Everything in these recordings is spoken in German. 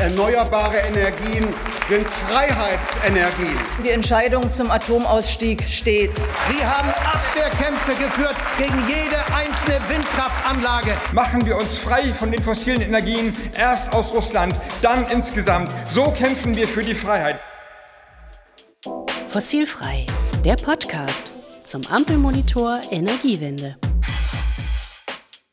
Erneuerbare Energien sind Freiheitsenergien. Die Entscheidung zum Atomausstieg steht. Sie haben Abwehrkämpfe geführt gegen jede einzelne Windkraftanlage. Machen wir uns frei von den fossilen Energien, erst aus Russland, dann insgesamt. So kämpfen wir für die Freiheit. Fossilfrei, der Podcast zum Ampelmonitor Energiewende.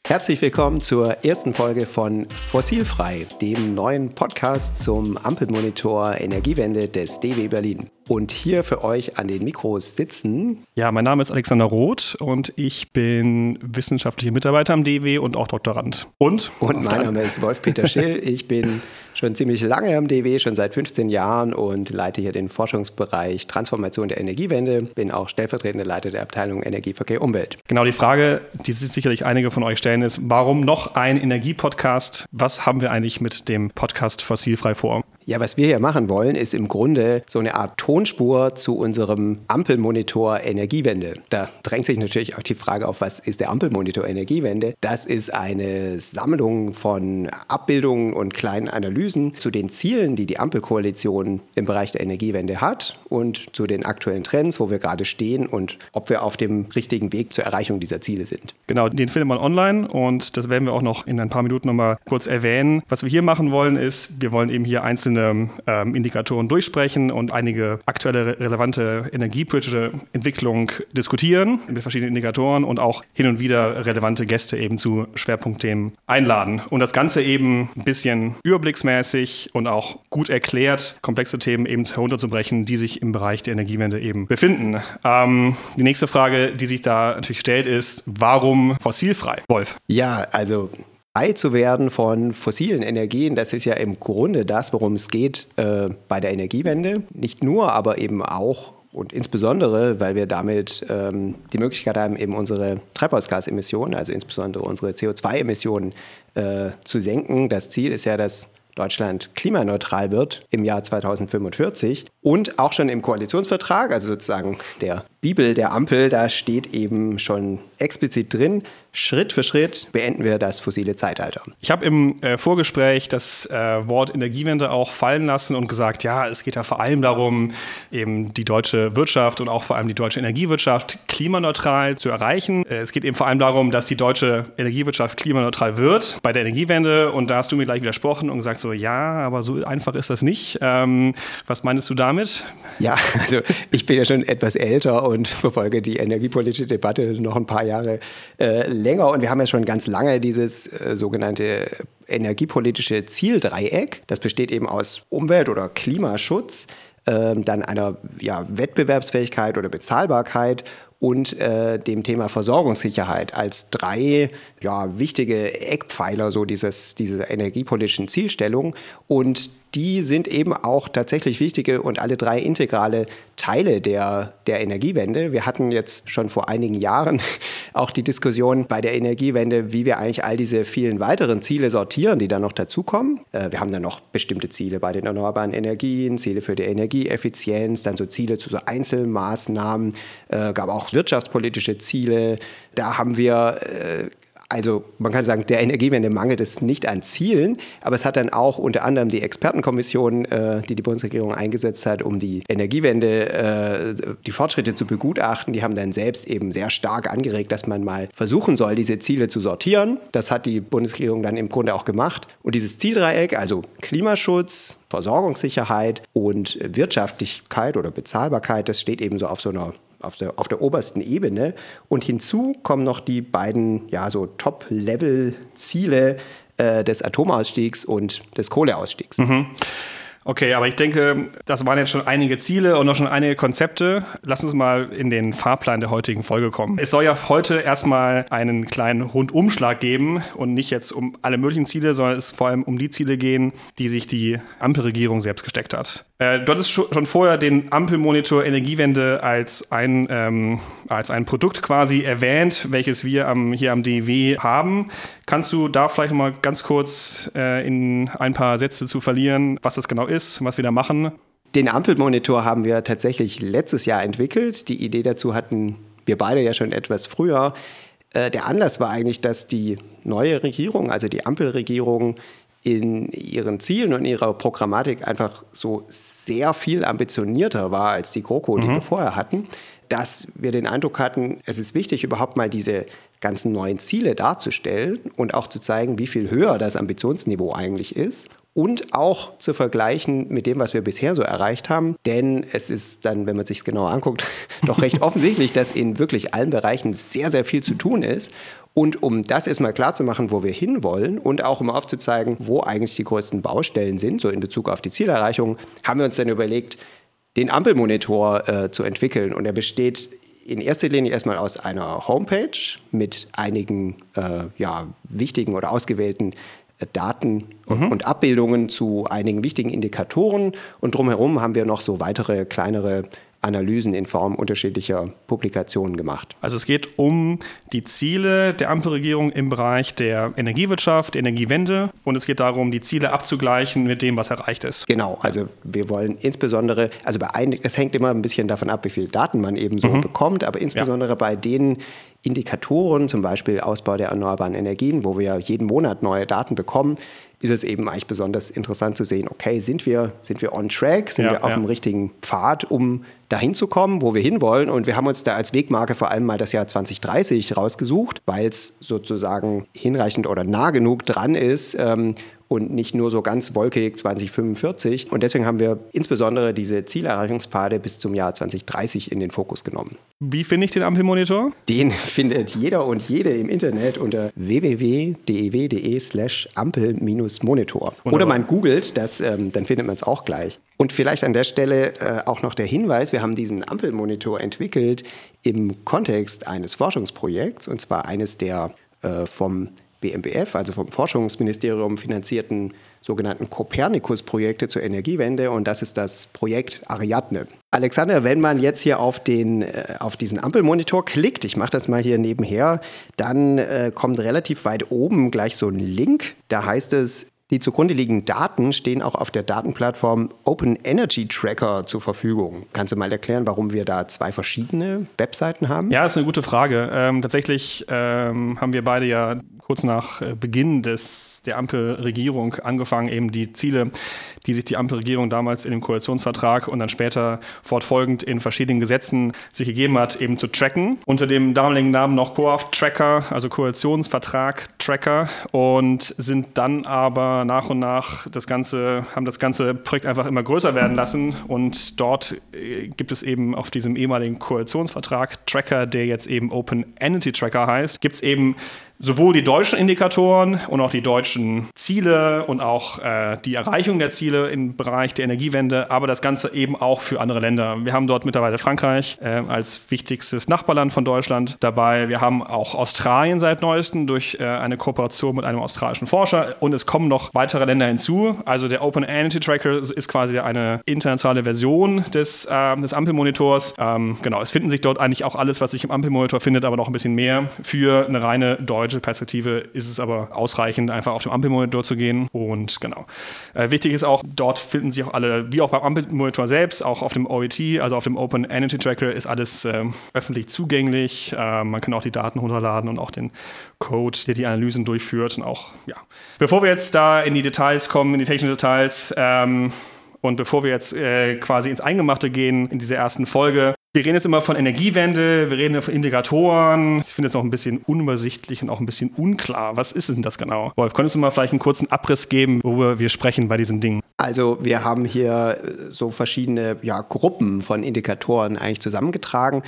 Herzlich willkommen zur ersten Folge von Fossilfrei, dem neuen Podcast zum Ampelmonitor Energiewende des DW Berlin. Und hier für euch an den Mikros sitzen. Ja, mein Name ist Alexander Roth und ich bin wissenschaftlicher Mitarbeiter am DW und auch Doktorand. Und? Und mein Name ist Wolf-Peter Schill. Ich bin schon ziemlich lange am DW, schon seit 15 Jahren und leite hier den Forschungsbereich Transformation der Energiewende. Bin auch stellvertretender Leiter der Abteilung Energie, Verkehr, Umwelt. Genau, die Frage, die sich sicherlich einige von euch stellen, ist, warum noch ein Energiepodcast? Was haben wir eigentlich mit dem Podcast Fossilfrei vor? Ja, was wir hier machen wollen, ist im Grunde so eine Art Tonspur zu unserem Ampelmonitor Energiewende. Da drängt sich natürlich auch die Frage auf, was ist der Ampelmonitor Energiewende? Das ist eine Sammlung von Abbildungen und kleinen Analysen zu den Zielen, die die Ampelkoalition im Bereich der Energiewende hat und zu den aktuellen Trends, wo wir gerade stehen und ob wir auf dem richtigen Weg zur Erreichung dieser Ziele sind. Genau, den findet man online und das werden wir auch noch in ein paar Minuten nochmal kurz erwähnen. Was wir hier machen wollen, ist, wir wollen eben hier einzelne ähm, Indikatoren durchsprechen und einige aktuelle relevante energiepolitische Entwicklung diskutieren mit verschiedenen Indikatoren und auch hin und wieder relevante Gäste eben zu Schwerpunktthemen einladen. Und das Ganze eben ein bisschen überblicksmäßig und auch gut erklärt, komplexe Themen eben herunterzubrechen, die sich im Bereich der Energiewende eben befinden. Ähm, die nächste Frage, die sich da natürlich stellt, ist, warum fossilfrei? Wolf. Ja, also frei zu werden von fossilen Energien, das ist ja im Grunde das, worum es geht äh, bei der Energiewende. Nicht nur, aber eben auch und insbesondere, weil wir damit ähm, die Möglichkeit haben, eben unsere Treibhausgasemissionen, also insbesondere unsere CO2-Emissionen äh, zu senken. Das Ziel ist ja, dass Deutschland klimaneutral wird im Jahr 2045 und auch schon im Koalitionsvertrag, also sozusagen der Bibel der Ampel, da steht eben schon explizit drin, Schritt für Schritt beenden wir das fossile Zeitalter. Ich habe im äh, Vorgespräch das äh, Wort Energiewende auch fallen lassen und gesagt, ja, es geht ja vor allem darum, eben die deutsche Wirtschaft und auch vor allem die deutsche Energiewirtschaft klimaneutral zu erreichen. Äh, es geht eben vor allem darum, dass die deutsche Energiewirtschaft klimaneutral wird bei der Energiewende. Und da hast du mir gleich widersprochen und gesagt so, ja, aber so einfach ist das nicht. Ähm, was meinst du damit? Ja, also ich bin ja schon etwas älter und verfolge die energiepolitische Debatte noch ein paar Jahre äh, länger und wir haben ja schon ganz lange dieses äh, sogenannte energiepolitische Zieldreieck. Das besteht eben aus Umwelt- oder Klimaschutz, äh, dann einer ja, Wettbewerbsfähigkeit oder Bezahlbarkeit und äh, dem Thema Versorgungssicherheit als drei ja, wichtige Eckpfeiler so dieses, dieser energiepolitischen Zielstellung. Und die sind eben auch tatsächlich wichtige und alle drei integrale Teile der, der Energiewende. Wir hatten jetzt schon vor einigen Jahren auch die Diskussion bei der Energiewende, wie wir eigentlich all diese vielen weiteren Ziele sortieren, die dann noch dazukommen. Äh, wir haben dann noch bestimmte Ziele bei den erneuerbaren Energien, Ziele für die Energieeffizienz, dann so Ziele zu so Einzelmaßnahmen, äh, gab auch wirtschaftspolitische Ziele. Da haben wir äh, also man kann sagen, der Energiewende mangelt es nicht an Zielen, aber es hat dann auch unter anderem die Expertenkommission, äh, die die Bundesregierung eingesetzt hat, um die Energiewende, äh, die Fortschritte zu begutachten, die haben dann selbst eben sehr stark angeregt, dass man mal versuchen soll, diese Ziele zu sortieren. Das hat die Bundesregierung dann im Grunde auch gemacht. Und dieses Zieldreieck, also Klimaschutz, Versorgungssicherheit und Wirtschaftlichkeit oder Bezahlbarkeit, das steht eben so auf so einer auf der, auf der obersten Ebene. Und hinzu kommen noch die beiden ja, so Top-Level-Ziele äh, des Atomausstiegs und des Kohleausstiegs. Mhm. Okay, aber ich denke, das waren jetzt schon einige Ziele und noch schon einige Konzepte. Lass uns mal in den Fahrplan der heutigen Folge kommen. Es soll ja heute erstmal einen kleinen Rundumschlag geben und nicht jetzt um alle möglichen Ziele, sondern es vor allem um die Ziele gehen, die sich die Ampelregierung selbst gesteckt hat. Äh, du hattest schon vorher den Ampelmonitor Energiewende als ein, ähm, als ein Produkt quasi erwähnt, welches wir am, hier am DW haben. Kannst du da vielleicht mal ganz kurz äh, in ein paar Sätze zu verlieren, was das genau ist? Ist, was wir da machen? Den Ampelmonitor haben wir tatsächlich letztes Jahr entwickelt. Die Idee dazu hatten wir beide ja schon etwas früher. Äh, der Anlass war eigentlich, dass die neue Regierung, also die Ampelregierung, in ihren Zielen und ihrer Programmatik einfach so sehr viel ambitionierter war als die GroKo, die wir vorher hatten, dass wir den Eindruck hatten, es ist wichtig, überhaupt mal diese ganzen neuen Ziele darzustellen und auch zu zeigen, wie viel höher das Ambitionsniveau eigentlich ist und auch zu vergleichen mit dem, was wir bisher so erreicht haben. Denn es ist dann, wenn man sich es genauer anguckt, doch recht offensichtlich, dass in wirklich allen Bereichen sehr, sehr viel zu tun ist. Und um das erstmal klar zu machen, wo wir hinwollen und auch um aufzuzeigen, wo eigentlich die größten Baustellen sind, so in Bezug auf die Zielerreichung, haben wir uns dann überlegt, den Ampelmonitor äh, zu entwickeln. Und er besteht in erster Linie erstmal aus einer Homepage mit einigen äh, ja, wichtigen oder ausgewählten äh, Daten und, und, Abbildungen zu einigen wichtigen Indikatoren. Und drumherum haben wir noch so weitere kleinere Analysen in Form unterschiedlicher Publikationen gemacht. Also es geht um die Ziele der Ampelregierung im Bereich der Energiewirtschaft, Energiewende und es geht darum, die Ziele abzugleichen mit dem, was erreicht ist. Genau, also wir wollen insbesondere, also bei ein, es hängt immer ein bisschen davon ab, wie viele Daten man eben so mhm. bekommt, aber insbesondere ja. bei den Indikatoren, zum Beispiel Ausbau der erneuerbaren Energien, wo wir jeden Monat neue Daten bekommen, ist es eben eigentlich besonders interessant zu sehen, okay, sind wir, sind wir on track, sind ja, wir auf ja. dem richtigen Pfad, um dahin zu kommen, wo wir hinwollen. Und wir haben uns da als Wegmarke vor allem mal das Jahr 2030 rausgesucht, weil es sozusagen hinreichend oder nah genug dran ist, ähm, und nicht nur so ganz wolkig 2045. Und deswegen haben wir insbesondere diese Zielerreichungspfade bis zum Jahr 2030 in den Fokus genommen. Wie finde ich den Ampelmonitor? Den findet jeder und jede im Internet unter www.dew.de slash Ampel-Monitor. Oder man googelt, das, ähm, dann findet man es auch gleich. Und vielleicht an der Stelle äh, auch noch der Hinweis, wir haben diesen Ampelmonitor entwickelt im Kontext eines Forschungsprojekts, und zwar eines der äh, vom BMBF, also vom Forschungsministerium finanzierten sogenannten Kopernikus-Projekte zur Energiewende und das ist das Projekt Ariadne. Alexander, wenn man jetzt hier auf, den, äh, auf diesen Ampelmonitor klickt, ich mache das mal hier nebenher, dann äh, kommt relativ weit oben gleich so ein Link. Da heißt es die zugrunde liegenden Daten stehen auch auf der Datenplattform Open Energy Tracker zur Verfügung. Kannst du mal erklären, warum wir da zwei verschiedene Webseiten haben? Ja, ist eine gute Frage. Ähm, tatsächlich ähm, haben wir beide ja kurz nach äh, Beginn des, der Ampelregierung angefangen, eben die Ziele die sich die Ampelregierung damals in dem Koalitionsvertrag und dann später fortfolgend in verschiedenen Gesetzen sich gegeben hat, eben zu tracken. Unter dem damaligen Namen noch COAF-Tracker, also Koalitionsvertrag-Tracker und sind dann aber nach und nach das Ganze, haben das ganze Projekt einfach immer größer werden lassen und dort äh, gibt es eben auf diesem ehemaligen Koalitionsvertrag Tracker, der jetzt eben Open Entity Tracker heißt, gibt es eben sowohl die deutschen Indikatoren und auch die deutschen Ziele und auch äh, die Erreichung der Ziele im Bereich der Energiewende, aber das Ganze eben auch für andere Länder. Wir haben dort mittlerweile Frankreich äh, als wichtigstes Nachbarland von Deutschland dabei. Wir haben auch Australien seit neuestem durch äh, eine Kooperation mit einem australischen Forscher und es kommen noch weitere Länder hinzu. Also der Open Energy Tracker ist quasi eine internationale Version des, ähm, des Ampelmonitors. Ähm, genau, es finden sich dort eigentlich auch alles, was sich im Ampelmonitor findet, aber noch ein bisschen mehr für eine reine deutsche deutsche Perspektive ist es aber ausreichend, einfach auf dem Ampelmonitor zu gehen. Und genau. Äh, wichtig ist auch, dort finden sich auch alle, wie auch beim Ampelmonitor selbst, auch auf dem OET, also auf dem Open Energy Tracker, ist alles äh, öffentlich zugänglich. Äh, man kann auch die Daten runterladen und auch den Code, der die Analysen durchführt. Und auch, ja. Bevor wir jetzt da in die Details kommen, in die technischen Details, ähm, und bevor wir jetzt äh, quasi ins Eingemachte gehen in dieser ersten Folge, wir reden jetzt immer von Energiewende, wir reden von Indikatoren. Ich finde es auch ein bisschen unübersichtlich und auch ein bisschen unklar. Was ist denn das genau? Wolf, könntest du mal vielleicht einen kurzen Abriss geben, worüber wir sprechen bei diesen Dingen? Also wir haben hier äh, so verschiedene ja, Gruppen von Indikatoren eigentlich zusammengetragen.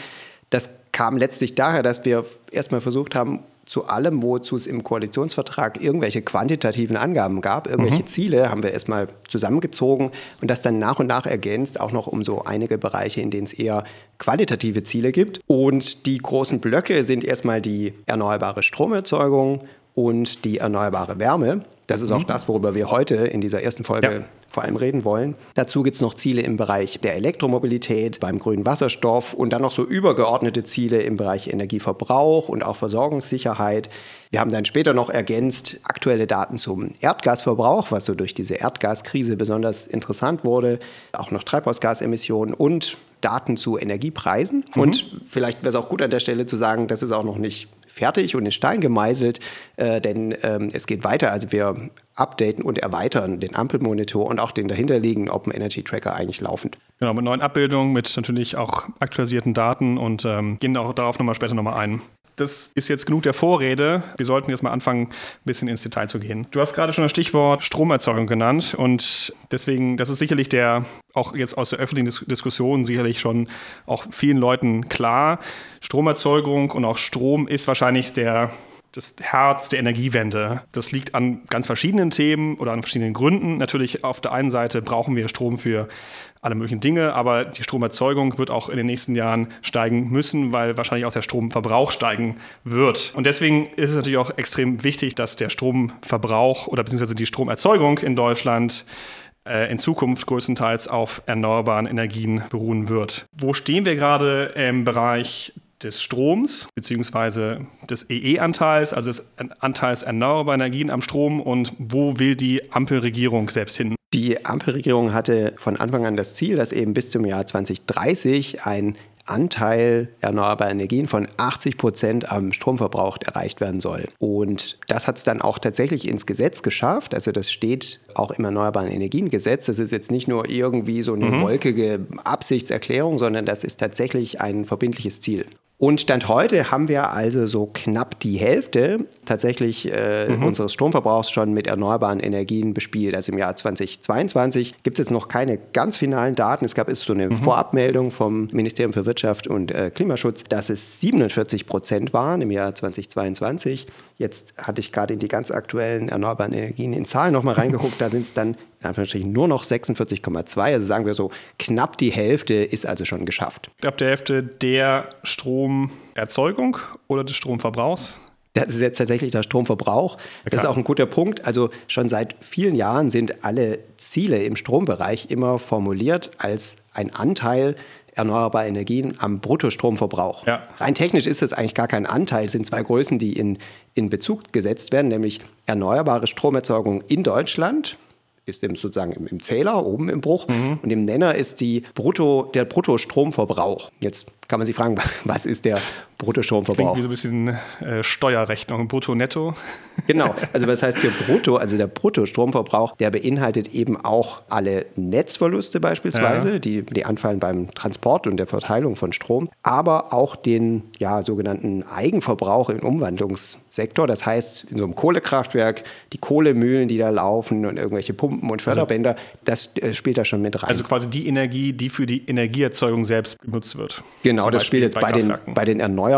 Das kam letztlich daher, dass wir erstmal versucht haben, zu allem, wozu es im Koalitionsvertrag irgendwelche quantitativen Angaben gab, irgendwelche mhm. Ziele, haben wir erstmal zusammengezogen und das dann nach und nach ergänzt, auch noch um so einige Bereiche, in denen es eher qualitative Ziele gibt. Und die großen Blöcke sind erstmal die erneuerbare Stromerzeugung und die erneuerbare Wärme. Das ist auch mhm. das, worüber wir heute in dieser ersten Folge ja. vor allem reden wollen. Dazu gibt es noch Ziele im Bereich der Elektromobilität, beim grünen Wasserstoff und dann noch so übergeordnete Ziele im Bereich Energieverbrauch und auch Versorgungssicherheit. Wir haben dann später noch ergänzt aktuelle Daten zum Erdgasverbrauch, was so durch diese Erdgaskrise besonders interessant wurde, auch noch Treibhausgasemissionen und Daten zu Energiepreisen. Mhm. Und vielleicht wäre es auch gut an der Stelle zu sagen, das ist auch noch nicht fertig und in Stein gemeißelt, äh, denn ähm, es geht weiter. Also wir updaten und erweitern den Ampelmonitor und auch den dahinterliegenden Open Energy Tracker eigentlich laufend. Genau, mit neuen Abbildungen, mit natürlich auch aktualisierten Daten und ähm, gehen auch darauf nochmal später nochmal ein das ist jetzt genug der Vorrede. Wir sollten jetzt mal anfangen, ein bisschen ins Detail zu gehen. Du hast gerade schon das Stichwort Stromerzeugung genannt und deswegen, das ist sicherlich der, auch jetzt aus der öffentlichen Diskussion sicherlich schon auch vielen Leuten klar. Stromerzeugung und auch Strom ist wahrscheinlich der das Herz der Energiewende. Das liegt an ganz verschiedenen Themen oder an verschiedenen Gründen. Natürlich auf der einen Seite brauchen wir Strom für alle möglichen Dinge, aber die Stromerzeugung wird auch in den nächsten Jahren steigen müssen, weil wahrscheinlich auch der Stromverbrauch steigen wird. Und deswegen ist es natürlich auch extrem wichtig, dass der Stromverbrauch oder beziehungsweise die Stromerzeugung in Deutschland äh, in Zukunft größtenteils auf erneuerbaren Energien beruhen wird. Wo stehen wir gerade im Bereich des Stroms beziehungsweise des EE-Anteils, also des Anteils erneuerbarer Energien am Strom und wo will die Ampelregierung selbst hin? Die Ampelregierung hatte von Anfang an das Ziel, dass eben bis zum Jahr 2030 ein Anteil erneuerbarer Energien von 80 Prozent am Stromverbrauch erreicht werden soll. Und das hat es dann auch tatsächlich ins Gesetz geschafft. Also das steht auch im Erneuerbaren Energiengesetz. Das ist jetzt nicht nur irgendwie so eine mhm. wolkige Absichtserklärung, sondern das ist tatsächlich ein verbindliches Ziel. Und Stand heute haben wir also so knapp die Hälfte tatsächlich äh, mhm. unseres Stromverbrauchs schon mit erneuerbaren Energien bespielt. Also im Jahr 2022 gibt es jetzt noch keine ganz finalen Daten. Es gab ist so eine mhm. Vorabmeldung vom Ministerium für Wirtschaft und äh, Klimaschutz, dass es 47 Prozent waren im Jahr 2022. Jetzt hatte ich gerade in die ganz aktuellen erneuerbaren Energien in Zahlen nochmal reingeguckt. Da sind es dann in Anführungsstrichen nur noch 46,2. Also sagen wir so, knapp die Hälfte ist also schon geschafft. Knapp die Hälfte der Stromerzeugung oder des Stromverbrauchs? Das ist jetzt tatsächlich der Stromverbrauch. Das ist auch ein guter Punkt. Also schon seit vielen Jahren sind alle Ziele im Strombereich immer formuliert als ein Anteil erneuerbarer Energien am Bruttostromverbrauch. Ja. Rein technisch ist das eigentlich gar kein Anteil, es sind zwei Größen, die in, in Bezug gesetzt werden, nämlich erneuerbare Stromerzeugung in Deutschland, ist im, sozusagen im, im, Zähler, oben im Bruch. Mhm. Und im Nenner ist die Brutto, der Bruttostromverbrauch. Jetzt kann man sich fragen, was ist der Bruttostromverbrauch? Klingt wie so ein bisschen äh, Steuerrechnung, Brutto, Netto. Genau, also was heißt hier Brutto? Also der Bruttostromverbrauch, der beinhaltet eben auch alle Netzverluste beispielsweise, ja. die, die anfallen beim Transport und der Verteilung von Strom, aber auch den ja, sogenannten Eigenverbrauch im Umwandlungssektor. Das heißt, in so einem Kohlekraftwerk, die Kohlemühlen, die da laufen und irgendwelche Pumpen und also Förderbänder, das äh, spielt da schon mit rein. Also quasi die Energie, die für die Energieerzeugung selbst genutzt wird. Genau, das spielt jetzt bei, bei den, bei den Erneuerbaren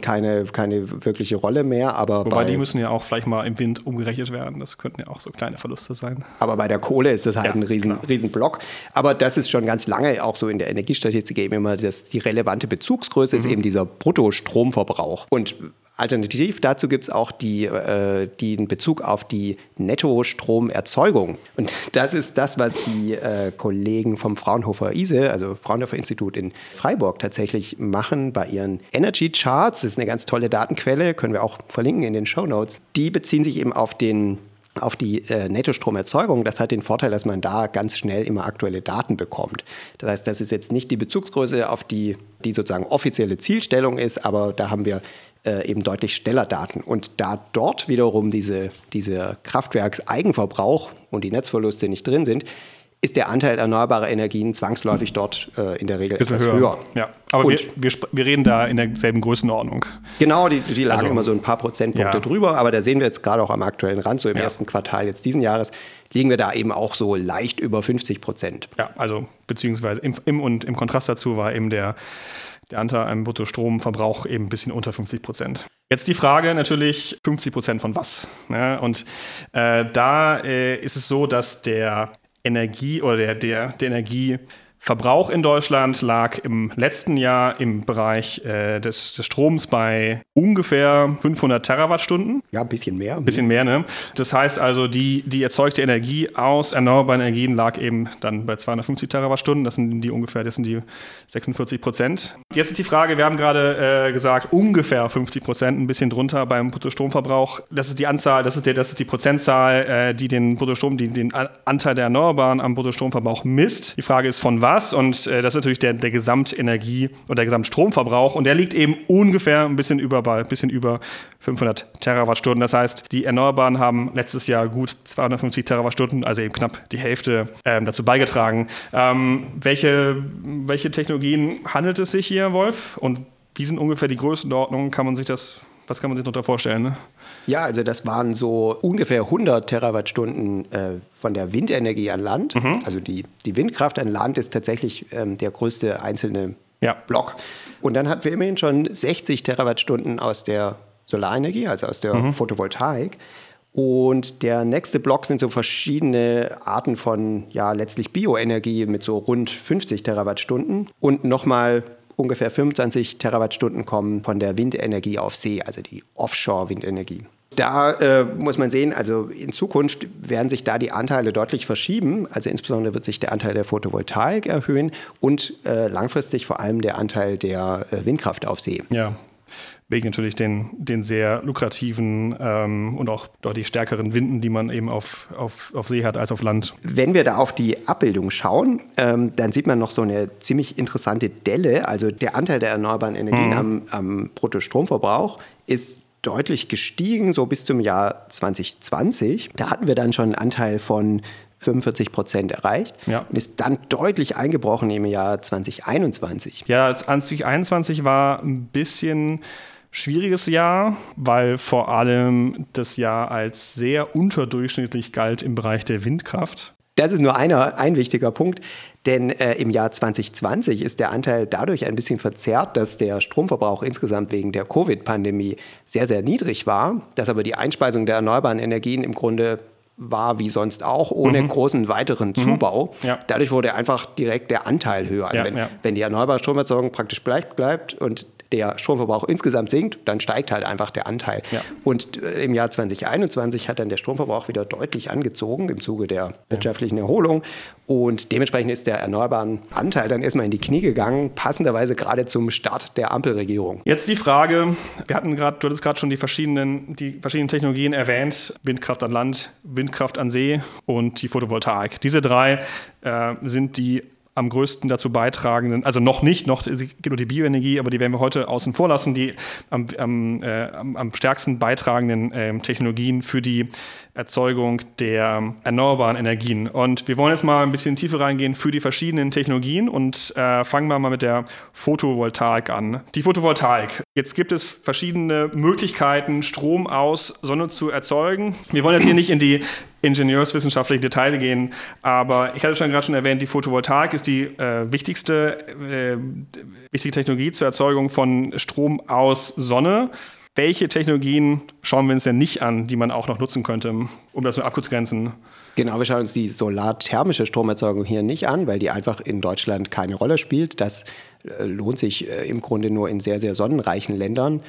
keine, keine wirkliche Rolle mehr. Aber Wobei die müssen ja auch vielleicht mal im Wind umgerechnet werden. Das könnten ja auch so kleine Verluste sein. Aber bei der Kohle ist das halt ja, ein riesen, riesen Block. Aber das ist schon ganz lange auch so in der Energiestatistik eben immer, dass die relevante Bezugsgröße mhm. ist eben dieser Bruttostromverbrauch. Und Alternativ dazu gibt es auch die, äh, den Bezug auf die Nettostromerzeugung. Und das ist das, was die äh, Kollegen vom Fraunhofer ISE, also Fraunhofer Institut in Freiburg, tatsächlich machen bei ihren Energy Charts. Das ist eine ganz tolle Datenquelle, können wir auch verlinken in den Show Notes. Die beziehen sich eben auf den auf die äh, Nettostromerzeugung. Das hat den Vorteil, dass man da ganz schnell immer aktuelle Daten bekommt. Das heißt, das ist jetzt nicht die Bezugsgröße, auf die die sozusagen offizielle Zielstellung ist, aber da haben wir äh, eben deutlich schneller Daten. Und da dort wiederum diese, diese Kraftwerkseigenverbrauch und die Netzverluste nicht drin sind, ist der Anteil erneuerbarer Energien zwangsläufig dort äh, in der Regel etwas höher. höher. Ja, aber wir, wir, wir, reden da in derselben Größenordnung. Genau, die, die lagen also, immer so ein paar Prozentpunkte ja. drüber, aber da sehen wir jetzt gerade auch am aktuellen Rand, so im ja. ersten Quartal jetzt diesen Jahres, liegen wir da eben auch so leicht über 50 Prozent. Ja, also beziehungsweise im, im und im Kontrast dazu war eben der der Anteil am Bruttostromverbrauch eben ein bisschen unter 50 Prozent. Jetzt die Frage natürlich, 50 Prozent von was? Ne? und äh, da äh, ist es so, dass der Energie oder der, der, der Energie Verbrauch in Deutschland lag im letzten Jahr im Bereich äh, des, des, Stroms bei ungefähr 500 Terawattstunden. Ja, ein bisschen mehr. Ein bisschen mehr, ne? Das heißt also, die, die erzeugte Energie aus erneuerbaren Energien lag eben dann bei 250 Terawattstunden. Das sind die ungefähr, das sind die 46 Prozent. Jetzt ist die Frage, wir haben gerade äh, gesagt, ungefähr 50 Prozent, ein bisschen drunter beim Bruttostromverbrauch. Das ist die Anzahl, das ist, der, das ist die Prozentzahl, äh, die den Bruttostrom, die den Anteil der Erneuerbaren am Bruttostromverbrauch misst. Die Frage ist, von was was und äh, das ist natürlich der, der Gesamtenergie- und der Gesamtstromverbrauch und der liegt eben ungefähr ein bisschen über, bei, ein bisschen über 500 Terawattstunden. Das heißt, die Erneuerbaren haben letztes Jahr gut 250 Terawattstunden, also eben knapp die Hälfte ähm, dazu beigetragen. Ähm, welche, welche Technologien handelt es sich hier, Wolf? Und wie sind ungefähr die Größenordnungen? Kann man sich das, was kann man sich darunter vorstellen? Ne? Ja, also das waren so ungefähr 100 Terawattstunden äh, von der Windenergie an Land. Mhm. Also die, die Windkraft an Land ist tatsächlich ähm, der größte einzelne ja. Block. Und dann hatten wir immerhin schon 60 Terawattstunden aus der Solarenergie, also aus der mhm. Photovoltaik. Und der nächste Block sind so verschiedene Arten von, ja, letztlich Bioenergie mit so rund 50 Terawattstunden und nochmal ungefähr 25 Terawattstunden kommen von der Windenergie auf See, also die Offshore-Windenergie. Da äh, muss man sehen, also in Zukunft werden sich da die Anteile deutlich verschieben. Also insbesondere wird sich der Anteil der Photovoltaik erhöhen und äh, langfristig vor allem der Anteil der äh, Windkraft auf See. Ja, wegen natürlich den, den sehr lukrativen ähm, und auch deutlich stärkeren Winden, die man eben auf, auf, auf See hat als auf Land. Wenn wir da auf die Abbildung schauen, ähm, dann sieht man noch so eine ziemlich interessante Delle. Also der Anteil der erneuerbaren Energien mhm. am, am Bruttostromverbrauch ist deutlich gestiegen, so bis zum Jahr 2020. Da hatten wir dann schon einen Anteil von 45 Prozent erreicht ja. und ist dann deutlich eingebrochen im Jahr 2021. Ja, 2021 war ein bisschen schwieriges Jahr, weil vor allem das Jahr als sehr unterdurchschnittlich galt im Bereich der Windkraft. Das ist nur einer, ein wichtiger Punkt, denn äh, im Jahr 2020 ist der Anteil dadurch ein bisschen verzerrt, dass der Stromverbrauch insgesamt wegen der Covid-Pandemie sehr, sehr niedrig war, dass aber die Einspeisung der erneuerbaren Energien im Grunde war wie sonst auch, ohne mhm. großen weiteren mhm. Zubau. Mhm. Ja. Dadurch wurde einfach direkt der Anteil höher. Also ja, wenn, ja. wenn die erneuerbare Stromerzeugung praktisch bleibt, bleibt und der Stromverbrauch insgesamt sinkt, dann steigt halt einfach der Anteil. Ja. Und äh, im Jahr 2021 hat dann der Stromverbrauch wieder deutlich angezogen im Zuge der wirtschaftlichen Erholung. Und dementsprechend ist der erneuerbaren Anteil dann erstmal in die Knie gegangen, passenderweise gerade zum Start der Ampelregierung. Jetzt die Frage, wir hatten gerade, du hattest gerade schon die verschiedenen, die verschiedenen Technologien erwähnt, Windkraft an Land, Windkraft an See und die Photovoltaik. Diese drei äh, sind die am größten dazu beitragenden, also noch nicht, noch geht nur die Bioenergie, aber die werden wir heute außen vor lassen, die am, am, äh, am stärksten beitragenden äh, Technologien für die Erzeugung der erneuerbaren Energien. Und wir wollen jetzt mal ein bisschen tiefer reingehen für die verschiedenen Technologien und äh, fangen wir mal mit der Photovoltaik an. Die Photovoltaik. Jetzt gibt es verschiedene Möglichkeiten, Strom aus Sonne zu erzeugen. Wir wollen jetzt hier nicht in die ingenieurswissenschaftlichen Details gehen, aber ich hatte schon gerade schon erwähnt, die Photovoltaik ist die äh, wichtigste äh, wichtige Technologie zur Erzeugung von Strom aus Sonne. Welche Technologien schauen wir uns denn nicht an, die man auch noch nutzen könnte, um das nur abzugrenzen? Genau, wir schauen uns die solarthermische Stromerzeugung hier nicht an, weil die einfach in Deutschland keine Rolle spielt. Das äh, lohnt sich äh, im Grunde nur in sehr, sehr sonnenreichen Ländern.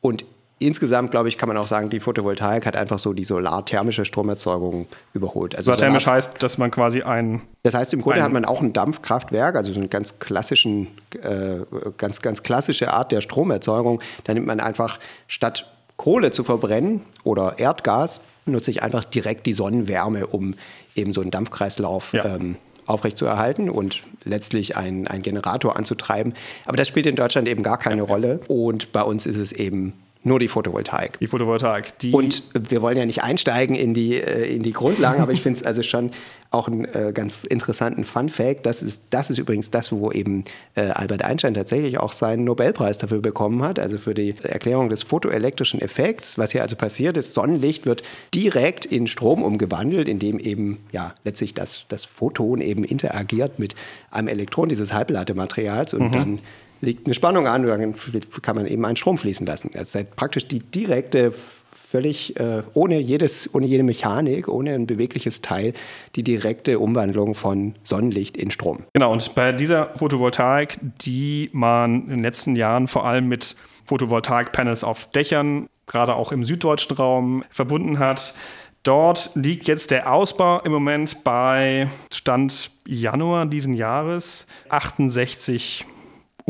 Und insgesamt, glaube ich, kann man auch sagen, die Photovoltaik hat einfach so die solarthermische Stromerzeugung überholt. Also Solarthermisch Solar heißt, dass man quasi ein. Das heißt, im Grunde hat man auch ein Dampfkraftwerk, also so eine ganz klassischen, äh, ganz, ganz klassische Art der Stromerzeugung. Da nimmt man einfach statt Kohle zu verbrennen oder Erdgas, nutze ich einfach direkt die Sonnenwärme, um eben so einen Dampfkreislauf ja. ähm, aufrechtzuerhalten und letztlich einen, einen Generator anzutreiben. Aber das spielt in Deutschland eben gar keine ja. Rolle. Und bei uns ist es eben nur die Photovoltaik. Die Photovoltaik. Die und wir wollen ja nicht einsteigen in die, äh, in die Grundlagen, aber ich finde es also schon auch einen äh, ganz interessanten Fun-Fact. Das ist, das ist übrigens das, wo eben äh, Albert Einstein tatsächlich auch seinen Nobelpreis dafür bekommen hat, also für die Erklärung des photoelektrischen Effekts. Was hier also passiert ist, Sonnenlicht wird direkt in Strom umgewandelt, indem eben ja letztlich das, das Photon eben interagiert mit einem Elektron dieses Halbladematerials und mhm. dann liegt eine Spannung an, dann kann man eben einen Strom fließen lassen. Das ist praktisch die direkte, völlig äh, ohne, jedes, ohne jede Mechanik, ohne ein bewegliches Teil, die direkte Umwandlung von Sonnenlicht in Strom. Genau, und bei dieser Photovoltaik, die man in den letzten Jahren vor allem mit Photovoltaik-Panels auf Dächern, gerade auch im süddeutschen Raum, verbunden hat, Dort liegt jetzt der Ausbau im Moment bei Stand Januar diesen Jahres 68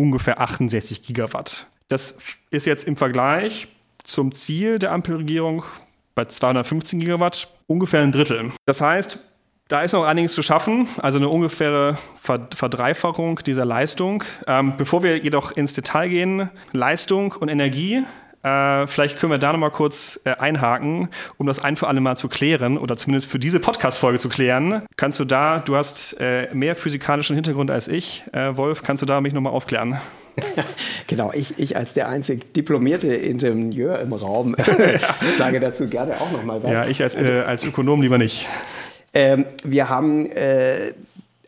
ungefähr 68 Gigawatt. Das ist jetzt im Vergleich zum Ziel der Ampelregierung bei 215 Gigawatt ungefähr ein Drittel. Das heißt, Da ist noch einiges zu schaffen, also eine ungefähre Verdreifachung dieser Leistung. Ähm, bevor wir jedoch ins Detail gehen, Leistung und Energie äh, vielleicht können wir da nochmal kurz äh, einhaken, um das ein für alle Mal zu klären oder zumindest für diese Podcast-Folge zu klären. Kannst du da, du hast äh, mehr physikalischen Hintergrund als ich, äh, Wolf, kannst du da mich nochmal aufklären? genau, ich, ich als der einzig diplomierte Ingenieur im Raum sage dazu gerne auch nochmal was. Ja, ich als, also, als Ökonom lieber nicht. Ähm, wir haben äh,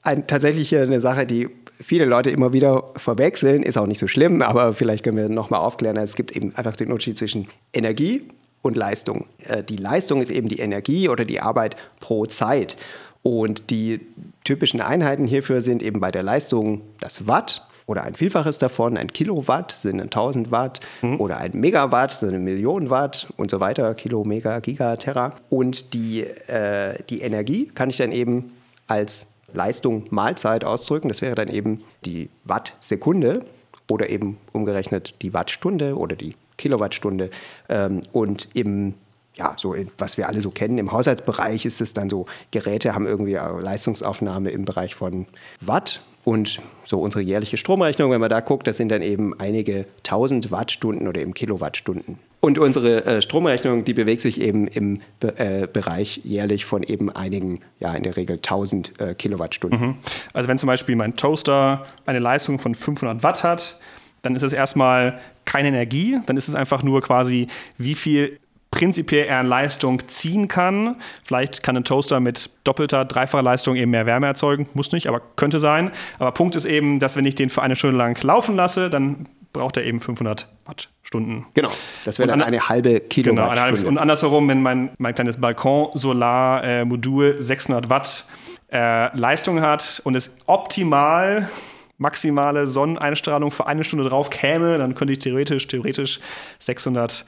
ein, tatsächlich eine Sache, die viele Leute immer wieder verwechseln, ist auch nicht so schlimm, aber vielleicht können wir nochmal aufklären. Es gibt eben einfach den Unterschied zwischen Energie und Leistung. Äh, die Leistung ist eben die Energie oder die Arbeit pro Zeit. Und die typischen Einheiten hierfür sind eben bei der Leistung das Watt oder ein Vielfaches davon. Ein Kilowatt sind 1000 Watt mhm. oder ein Megawatt sind eine Million Watt und so weiter. Kilo, Mega, Giga, Terra. Und die, äh, die Energie kann ich dann eben als Leistung mal Zeit ausdrücken. Das wäre dann eben die Wattsekunde oder eben umgerechnet die Wattstunde oder die Kilowattstunde. Ähm, und im ja, so was wir alle so kennen. Im Haushaltsbereich ist es dann so, Geräte haben irgendwie Leistungsaufnahme im Bereich von Watt und so unsere jährliche Stromrechnung, wenn man da guckt, das sind dann eben einige tausend Wattstunden oder eben Kilowattstunden. Und unsere äh, Stromrechnung, die bewegt sich eben im Be äh, Bereich jährlich von eben einigen, ja in der Regel 1000 äh, Kilowattstunden. Mhm. Also wenn zum Beispiel mein Toaster eine Leistung von 500 Watt hat, dann ist es erstmal keine Energie, dann ist es einfach nur quasi, wie viel prinzipiell er an Leistung ziehen kann. Vielleicht kann ein Toaster mit doppelter, dreifacher Leistung eben mehr Wärme erzeugen. Muss nicht, aber könnte sein. Aber Punkt ist eben, dass wenn ich den für eine Stunde lang laufen lasse, dann braucht er eben 500 Wattstunden. Genau, das wäre dann an, eine halbe Kilowattstunde. Genau, eine halbe, und andersrum, wenn mein, mein kleines Balkon-Solar-Modul 600 Watt äh, Leistung hat und es optimal maximale Sonneneinstrahlung für eine Stunde drauf käme, dann könnte ich theoretisch, theoretisch 600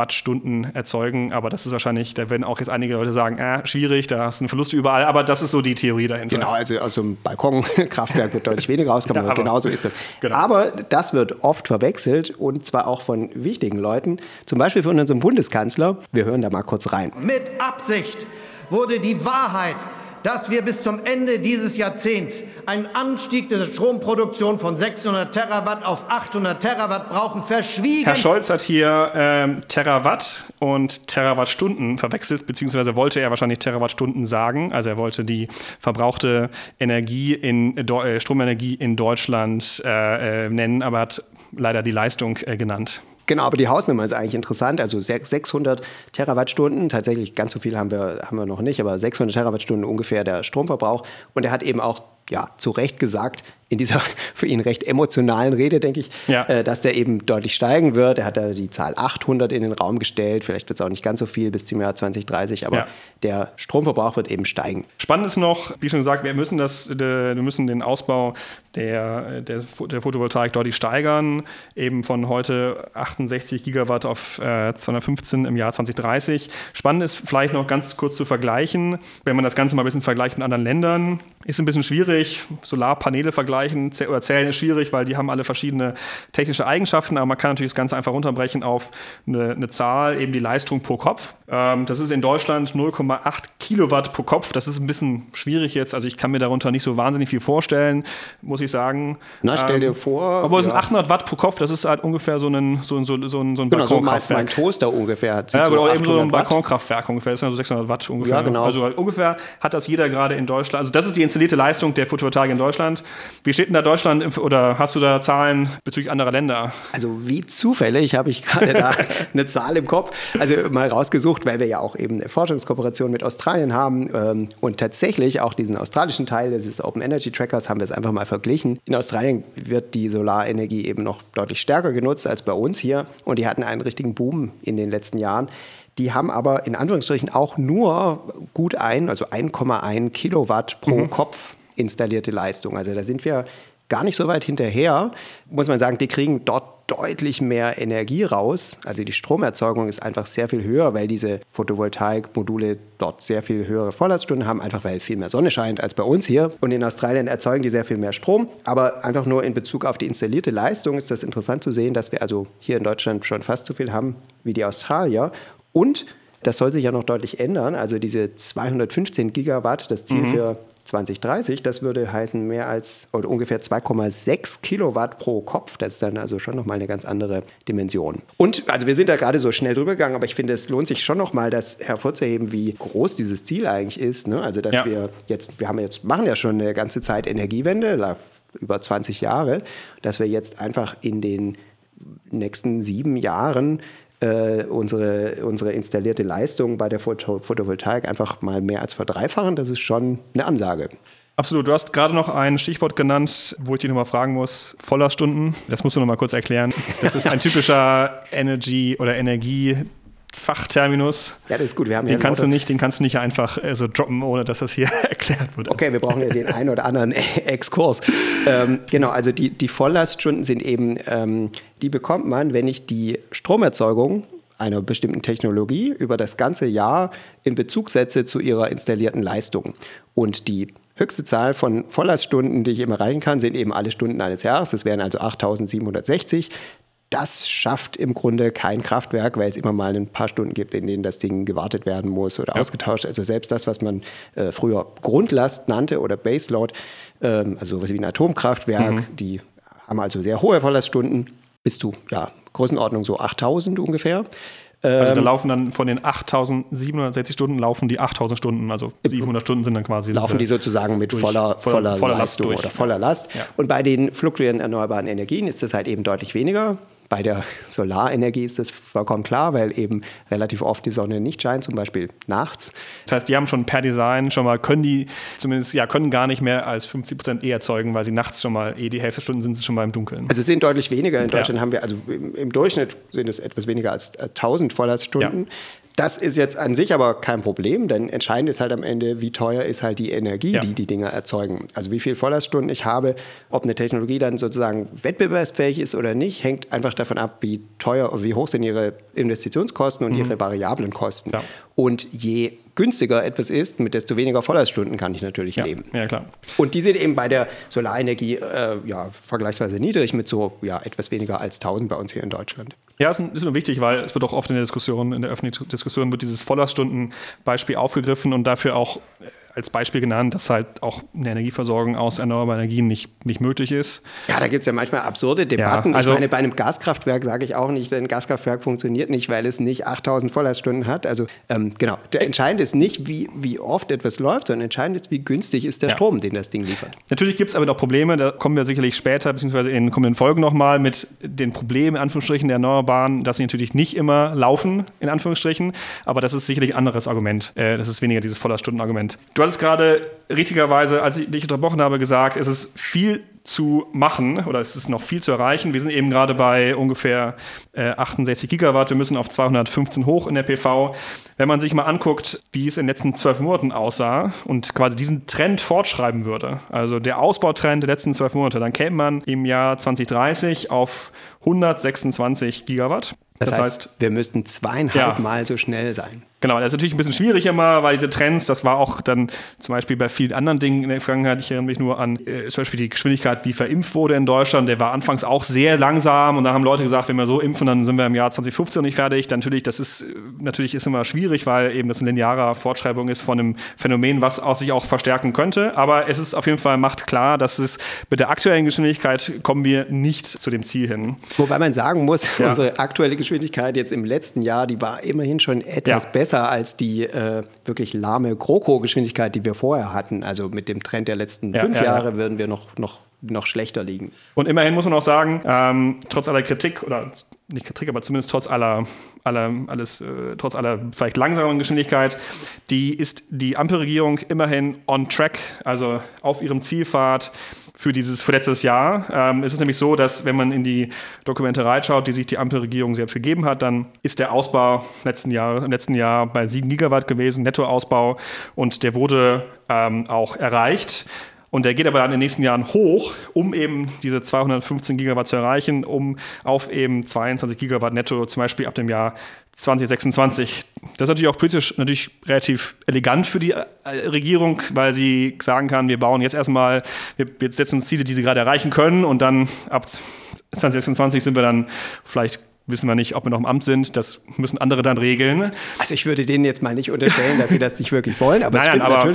Wattstunden erzeugen. Aber das ist wahrscheinlich, da werden auch jetzt einige Leute sagen, äh, schwierig, da hast du einen Verlust überall. Aber das ist so die Theorie dahinter. Genau, also aus so einem Balkonkraftwerk wird deutlich weniger rauskommen. ja, aber genauso ist das. Genau. Aber das wird oft verwechselt und zwar auch von wichtigen Leuten. Zum Beispiel von unserem Bundeskanzler. Wir hören da mal kurz rein. Mit Absicht wurde die Wahrheit dass wir bis zum Ende dieses Jahrzehnts einen Anstieg der Stromproduktion von 600 Terawatt auf 800 Terawatt brauchen, verschwiegen. Herr Scholz hat hier ähm, Terawatt und Terawattstunden verwechselt, beziehungsweise wollte er wahrscheinlich Terawattstunden sagen. Also er wollte die verbrauchte Energie in äh, Stromenergie in Deutschland äh, äh, nennen, aber hat leider die Leistung äh, genannt. Genau, aber die Hausnummer ist eigentlich interessant. Also 600 Terawattstunden, tatsächlich ganz so viel haben wir, haben wir noch nicht, aber 600 Terawattstunden ungefähr der Stromverbrauch. Und er hat eben auch ja, zu Recht gesagt, in dieser für ihn recht emotionalen Rede, denke ich, ja. äh, dass der eben deutlich steigen wird. Er hat da die Zahl 800 in den Raum gestellt. Vielleicht wird es auch nicht ganz so viel bis zum Jahr 2030, aber ja. der Stromverbrauch wird eben steigen. Spannend ist noch, wie schon gesagt, wir müssen, das, wir müssen den Ausbau der, der, der Photovoltaik deutlich steigern, eben von heute 68 Gigawatt auf äh, 215 im Jahr 2030. Spannend ist vielleicht noch ganz kurz zu vergleichen, wenn man das Ganze mal ein bisschen vergleicht mit anderen Ländern, ist ein bisschen schwierig. Solarpaneele vergleichen oder zählen ist schwierig, weil die haben alle verschiedene technische Eigenschaften, aber man kann natürlich das Ganze einfach runterbrechen auf eine, eine Zahl, eben die Leistung pro Kopf. Ähm, das ist in Deutschland 0,8 Kilowatt pro Kopf. Das ist ein bisschen schwierig jetzt, also ich kann mir darunter nicht so wahnsinnig viel vorstellen, muss ich sagen. Na, stell ähm, dir vor. Obwohl es sind 800 Watt pro Kopf, das ist halt ungefähr so ein, so, so, so ein, so ein genau, Balkonkraftwerk. Mein Toaster ungefähr hat Ja, oder eben so ein Balkonkraftwerk ungefähr, das sind so 600 Watt ungefähr. Ja, genau. Also ungefähr hat das jeder gerade in Deutschland. Also das ist die installierte Leistung der Photovoltaik in Deutschland. Wie steht denn da Deutschland oder hast du da Zahlen bezüglich anderer Länder? Also wie zufällig habe ich gerade da eine Zahl im Kopf. Also mal rausgesucht, weil wir ja auch eben eine Forschungskooperation mit Australien haben ähm, und tatsächlich auch diesen australischen Teil des Open Energy Trackers haben wir es einfach mal verglichen. In Australien Australien wird die Solarenergie eben noch deutlich stärker genutzt als bei uns hier. Und die hatten einen richtigen Boom in den letzten Jahren. Die haben aber in Anführungsstrichen auch nur gut ein, also 1,1 Kilowatt pro mhm. Kopf installierte Leistung. Also da sind wir gar nicht so weit hinterher, muss man sagen, die kriegen dort deutlich mehr Energie raus. Also die Stromerzeugung ist einfach sehr viel höher, weil diese Photovoltaikmodule dort sehr viel höhere Volllaststunden haben, einfach weil viel mehr Sonne scheint als bei uns hier. Und in Australien erzeugen die sehr viel mehr Strom. Aber einfach nur in Bezug auf die installierte Leistung ist das interessant zu sehen, dass wir also hier in Deutschland schon fast so viel haben wie die Australier. Und Das soll sich ja noch deutlich ändern. Also diese 215 Gigawatt, das Ziel mhm. für 2030, das würde heißen mehr als oder ungefähr 2,6 Kilowatt pro Kopf. Das ist dann also schon nochmal eine ganz andere Dimension. Und also wir sind da gerade so schnell drüber gegangen, aber ich finde, es lohnt sich schon nochmal, das hervorzuheben, wie groß dieses Ziel eigentlich ist. Ne? Also dass ja. wir jetzt, wir haben jetzt, machen ja schon eine ganze Zeit Energiewende, über 20 Jahre, dass wir jetzt einfach in den nächsten sieben Jahren äh, unsere, unsere installierte Leistung bei der Photovoltaik einfach mal mehr als verdreifachen. Das ist schon eine Ansage. Absolut. Du hast gerade noch ein Stichwort genannt, wo ich dich nochmal fragen muss: Vollerstunden. Das musst du nochmal kurz erklären. Das ist ein typischer Energy- oder Energie- Fachterminus. Ja, das ist gut. Wir haben den, ja kannst du nicht, den kannst du nicht einfach äh, so droppen, ohne dass das hier erklärt wird. Okay, wir brauchen ja den einen oder anderen Exkurs. Ähm, genau, also die, die Volllaststunden sind eben ähm, die bekommt man, wenn ich die Stromerzeugung einer bestimmten Technologie über das ganze Jahr in Bezug setze zu ihrer installierten Leistung. Und die höchste Zahl von Volllaststunden, die ich eben erreichen kann, sind eben alle Stunden eines Jahres. Das wären also 8760. Das schafft im Grunde kein Kraftwerk, weil es immer mal ein paar Stunden gibt, in denen das Ding gewartet werden muss oder ja. ausgetauscht. Also selbst das, was man äh, früher Grundlast nannte oder Baseload, ähm, also sowas wie ein Atomkraftwerk, mhm. die haben also sehr hohe Volllaststunden, bist du, ja, Größenordnung so 8000 ungefähr. Also da ähm, laufen dann von den 8760 Stunden laufen die 8000 Stunden, also 700 Stunden sind dann quasi. Laufen die sozusagen mit durch, voller, voller, voller, Leistung Last durch, oder voller Last. Ja. Und bei den fluktuierenden erneuerbaren Energien ist das halt eben deutlich weniger. Bei der Solarenergie ist das vollkommen klar, weil eben relativ oft die Sonne nicht scheint, zum Beispiel nachts. Das heißt, die haben schon per Design schon mal, können die zumindest, ja, können gar nicht mehr als 50 Prozent eher erzeugen, weil sie nachts schon mal, eh die Hälfte Stunden sind sie schon mal im Dunkeln. Also es sind deutlich weniger. In Deutschland ja. haben wir, also im, im, Durchschnitt sind es etwas weniger als 1000 Volllaststunden. Ja. Das ist jetzt an sich aber kein Problem, denn entscheidend ist halt am Ende, wie teuer ist halt die Energie, ja. die die Dinger erzeugen. Also wie viel Volllaststunden ich habe, ob eine Technologie dann sozusagen wettbewerbsfähig ist oder nicht, hängt einfach davon ab, wie teuer oder wie hoch sind ihre Investitionskosten und mhm. ihre variablen Kosten. Ja. Und je günstiger etwas ist, mit desto weniger Volllaststunden kann ich natürlich ja. leben. Ja, klar. Und die sind eben bei der Solarenergie äh, ja, vergleichsweise niedrig mit so ja, etwas weniger als 1000 bei uns hier in Deutschland. Ja, ist, ist nur wichtig, weil es wird auch oft in der Diskussion, in der öffentlichen Diskussion wird dieses Volllaststunden-Beispiel aufgegriffen und dafür auch als Beispiel genannt, dass halt auch eine Energieversorgung aus erneuerbaren Energien nicht, nicht möglich ist. Ja, da gibt es ja manchmal absurde Debatten. Ja, also ich meine, bei einem Gaskraftwerk sage ich auch nicht, ein Gaskraftwerk funktioniert nicht, weil es nicht 8000 Volllaststunden hat. Also ähm, genau, der entscheidend ist nicht, wie, wie oft etwas läuft, sondern entscheidend ist, wie günstig ist der ja. Strom, den das Ding liefert. Natürlich gibt es aber noch Probleme, da kommen wir sicherlich später, beziehungsweise in kommenden Folgen nochmal mit den Problemen, in Anführungsstrichen, der Erneuerbaren, dass sie natürlich nicht immer laufen, in Anführungsstrichen, aber das ist sicherlich ein anderes Argument. Äh, das ist weniger dieses Volllaststunden-Argument. Du hattest gerade richtigerweise, als ich dich unterbrochen habe, gesagt, es ist viel zu machen oder es ist noch viel zu erreichen. Wir sind eben gerade bei ungefähr äh, 68 Gigawatt. Wir müssen auf 215 hoch in der PV. Wenn man sich mal anguckt, wie es in den letzten zwölf Monaten aussah und quasi diesen Trend fortschreiben würde, also der Ausbautrend der letzten zwölf Monate, dann käme man im Jahr 2030 auf 126 Gigawatt. Das, das heißt, heißt, wir müssten zweieinhalb ja. Mal so schnell sein. Genau, das ist natürlich ein bisschen schwierig immer, weil diese Trends, das war auch dann zum Beispiel bei vielen anderen Dingen in der Vergangenheit, ich erinnere mich nur an äh, zum Beispiel die Geschwindigkeit, wie verimpft wurde in Deutschland, der war anfangs auch sehr langsam und da haben Leute gesagt, wenn wir so impfen, dann sind wir im Jahr 2015 nicht fertig. Dann natürlich, das ist natürlich ist immer schwierig, weil eben das eine lineare Fortschreibung ist von einem Phänomen, was auch sich auch verstärken könnte. Aber es ist auf jeden Fall macht klar, dass es mit der aktuellen Geschwindigkeit kommen wir nicht zu dem Ziel hin. Wobei man sagen muss, ja. unsere aktuelle Geschwindigkeit jetzt im letzten Jahr, die war immerhin schon etwas ja. besser besser als die äh, wirklich lahme GroKo-Geschwindigkeit, die wir vorher hatten. Also mit dem Trend der letzten ja, fünf ja, Jahre würden wir noch, noch, noch schlechter liegen. Und immerhin muss man auch sagen, ähm, trotz aller Kritik oder nicht Kritik, aber zumindest trotz aller, aller alles, äh, trotz aller vielleicht langsamen Geschwindigkeit, die ist die Ampelregierung immerhin on track, also auf ihrem Zielpfad für dieses für letztes Jahr. Ähm, es ist nämlich so, dass wenn man in die Dokumente reinschaut, die sich die Ampelregierung selbst gegeben hat, dann ist der Ausbau letzten Jahr, im letzten Jahr bei 7 Gigawatt gewesen, Nettoausbau, und der wurde ähm, auch erreicht. Und der geht aber in den nächsten Jahren hoch, um eben diese 215 Gigawatt zu erreichen, um auf eben 22 Gigawatt netto zum Beispiel ab dem Jahr 2026. Das ist natürlich auch politisch natürlich relativ elegant für die äh, Regierung, weil sie sagen kann, wir bauen jetzt erstmal, wir setzen uns Ziele, die sie gerade erreichen können und dann ab 2026 sind wir dann vielleicht wissen wir nicht, ob wir noch im Amt sind. Das müssen andere dann regeln. Also ich würde denen jetzt mal nicht unterstellen, dass sie das nicht wirklich wollen. Aber, nein, nein, aber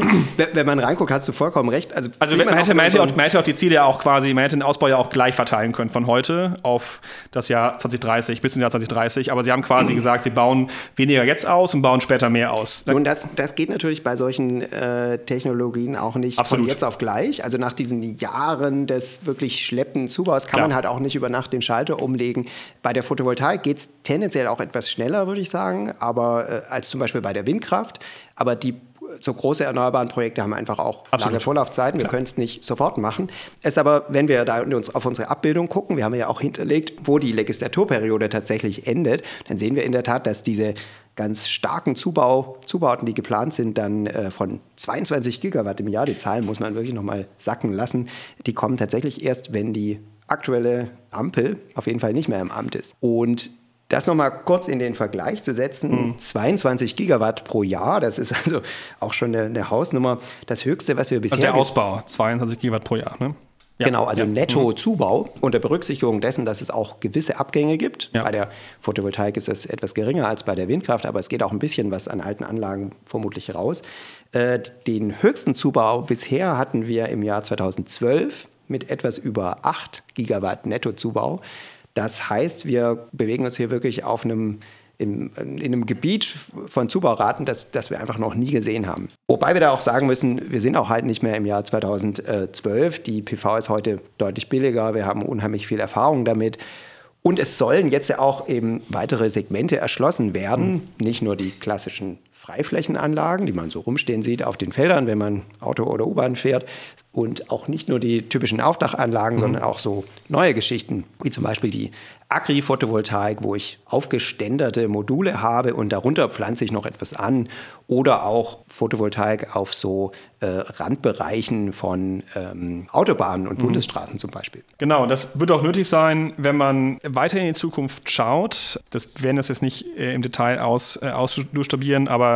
wenn man reinguckt, hast du vollkommen recht. Also, also man, man, hätte, man, hätte auch, man, hätte, auch, die Ziele ja auch quasi, man hätte den Ausbau ja auch gleich verteilen können von heute auf das Jahr 2030 bis zum Jahr 2030. Aber sie haben quasi mhm. gesagt, sie bauen weniger jetzt aus und bauen später mehr aus. Und das, das geht natürlich bei solchen äh, Technologien auch nicht Absolut. von jetzt auf gleich. Also nach diesen Jahren des wirklich schleppenden Zubaus kann Klar. man halt auch nicht über Nacht den Schalter umlegen. Bei der Photovoltaik geht es tendenziell auch etwas schneller, würde ich sagen, aber äh, als zum Beispiel bei der Windkraft. Aber die so große erneuerbaren Projekte haben einfach auch Absolut. lange Vorlaufzeiten. Wir können es nicht sofort machen. Es aber, wenn wir da uns auf unsere Abbildung gucken, wir haben ja auch hinterlegt, wo die Legislaturperiode tatsächlich endet, dann sehen wir in der Tat, dass diese ganz starken Zubau, Zubauten, die geplant sind, dann äh, von 22 Gigawatt im Jahr, die Zahlen muss man wirklich nochmal sacken lassen, die kommen tatsächlich erst, wenn die aktuelle Ampel auf jeden Fall nicht mehr im Amt ist. Und das nochmal kurz in den Vergleich zu setzen, mhm. 22 Gigawatt pro Jahr, das ist also auch schon eine, eine Hausnummer. Das höchste, was wir bisher... Also der Ausbau, 22 Gigawatt pro Jahr, ne? Ja, genau, also ja. Netto-Zubau mhm. unter Berücksichtigung dessen, dass es auch gewisse Abgänge gibt. Ja. Bei der Photovoltaik ist das etwas geringer als bei der Windkraft, aber es geht auch ein bisschen was an alten Anlagen vermutlich raus. Äh, den höchsten Zubau bisher hatten wir im Jahr 2012 mit etwas über 8 Gigawatt Nettozubau. Das heißt, wir bewegen uns hier wirklich auf einem in, in, einem Gebiet von Zubauraten, das, das wir einfach noch nie gesehen haben. Wobei wir da auch sagen müssen, wir sind auch halt nicht mehr im Jahr 2012. Die PV ist heute deutlich billiger. Wir haben unheimlich viel Erfahrung damit. Und es sollen jetzt ja auch eben weitere Segmente erschlossen werden. Mhm. Nicht nur die klassischen Freiflächenanlagen, die man so rumstehen sieht auf den Feldern, wenn man Auto oder U-Bahn fährt. Und auch nicht nur die typischen Aufdachanlagen, mhm. sondern auch so neue Geschichten, wie zum Beispiel die Agri-Photovoltaik, wo ich aufgeständerte Module habe und darunter pflanze ich noch etwas an. Oder auch Photovoltaik auf so äh, Randbereichen von ähm, Autobahnen und mhm. Bundesstraßen zum Beispiel. Genau, das wird auch nötig sein, wenn man weiter in die Zukunft schaut. Das werden das jetzt nicht äh, im Detail aus, äh, ausdurchstabieren, aber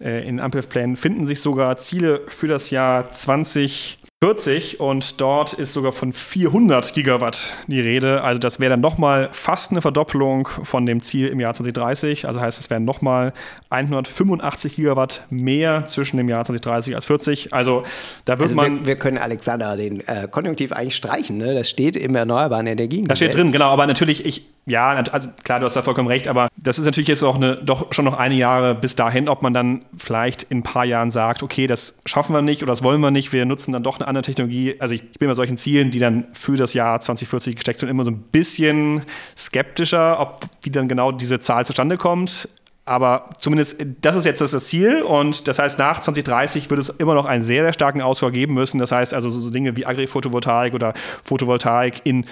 äh, in Ampelplänen finden sich sogar Ziele für das Jahr 20 40 und dort ist sogar von 400 Gigawatt die Rede. Also das wäre dann nochmal fast eine Verdopplung von dem Ziel im Jahr 2030. Also heißt, es wären nochmal 185 Gigawatt mehr zwischen dem Jahr 2030 als 40. Also da wird also man... Wir, wir, können Alexander den äh, Konjunktiv eigentlich streichen. Ne? Das steht im Erneuerbaren Energien. Das steht drin, genau. Aber natürlich, ich, ja, also klar, du hast da vollkommen recht, aber das ist natürlich jetzt auch eine, doch schon noch eine Jahre bis dahin, ob man dann vielleicht in ein paar Jahren sagt, okay, das schaffen wir nicht oder das wollen wir nicht, wir nutzen dann doch eine andere Technologie. Also ich, bin bei solchen Zielen, die dann für das Jahr 2040 gesteckt sind, immer so ein bisschen skeptischer, ob wie dann genau diese Zahl zustande kommt. Aber zumindest, das ist jetzt das Ziel. Und das heißt, nach 2030 wird es immer noch einen sehr, sehr starken Ausbau geben müssen. Das heißt also so Dinge wie Agri-Photovoltaik oder Photovoltaik in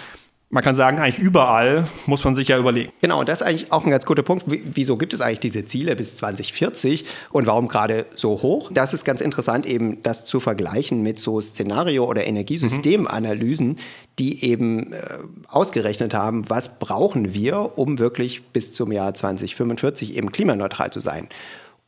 man kann sagen, eigentlich überall muss man sich ja überlegen. Genau, und das ist eigentlich auch ein ganz guter Punkt. Wieso gibt es eigentlich diese Ziele bis 2040 und warum gerade so hoch? Das ist ganz interessant, eben das zu vergleichen mit so Szenario- oder Energiesystemanalysen, die eben äh, ausgerechnet haben, was brauchen wir, um wirklich bis zum Jahr 2045 eben klimaneutral zu sein.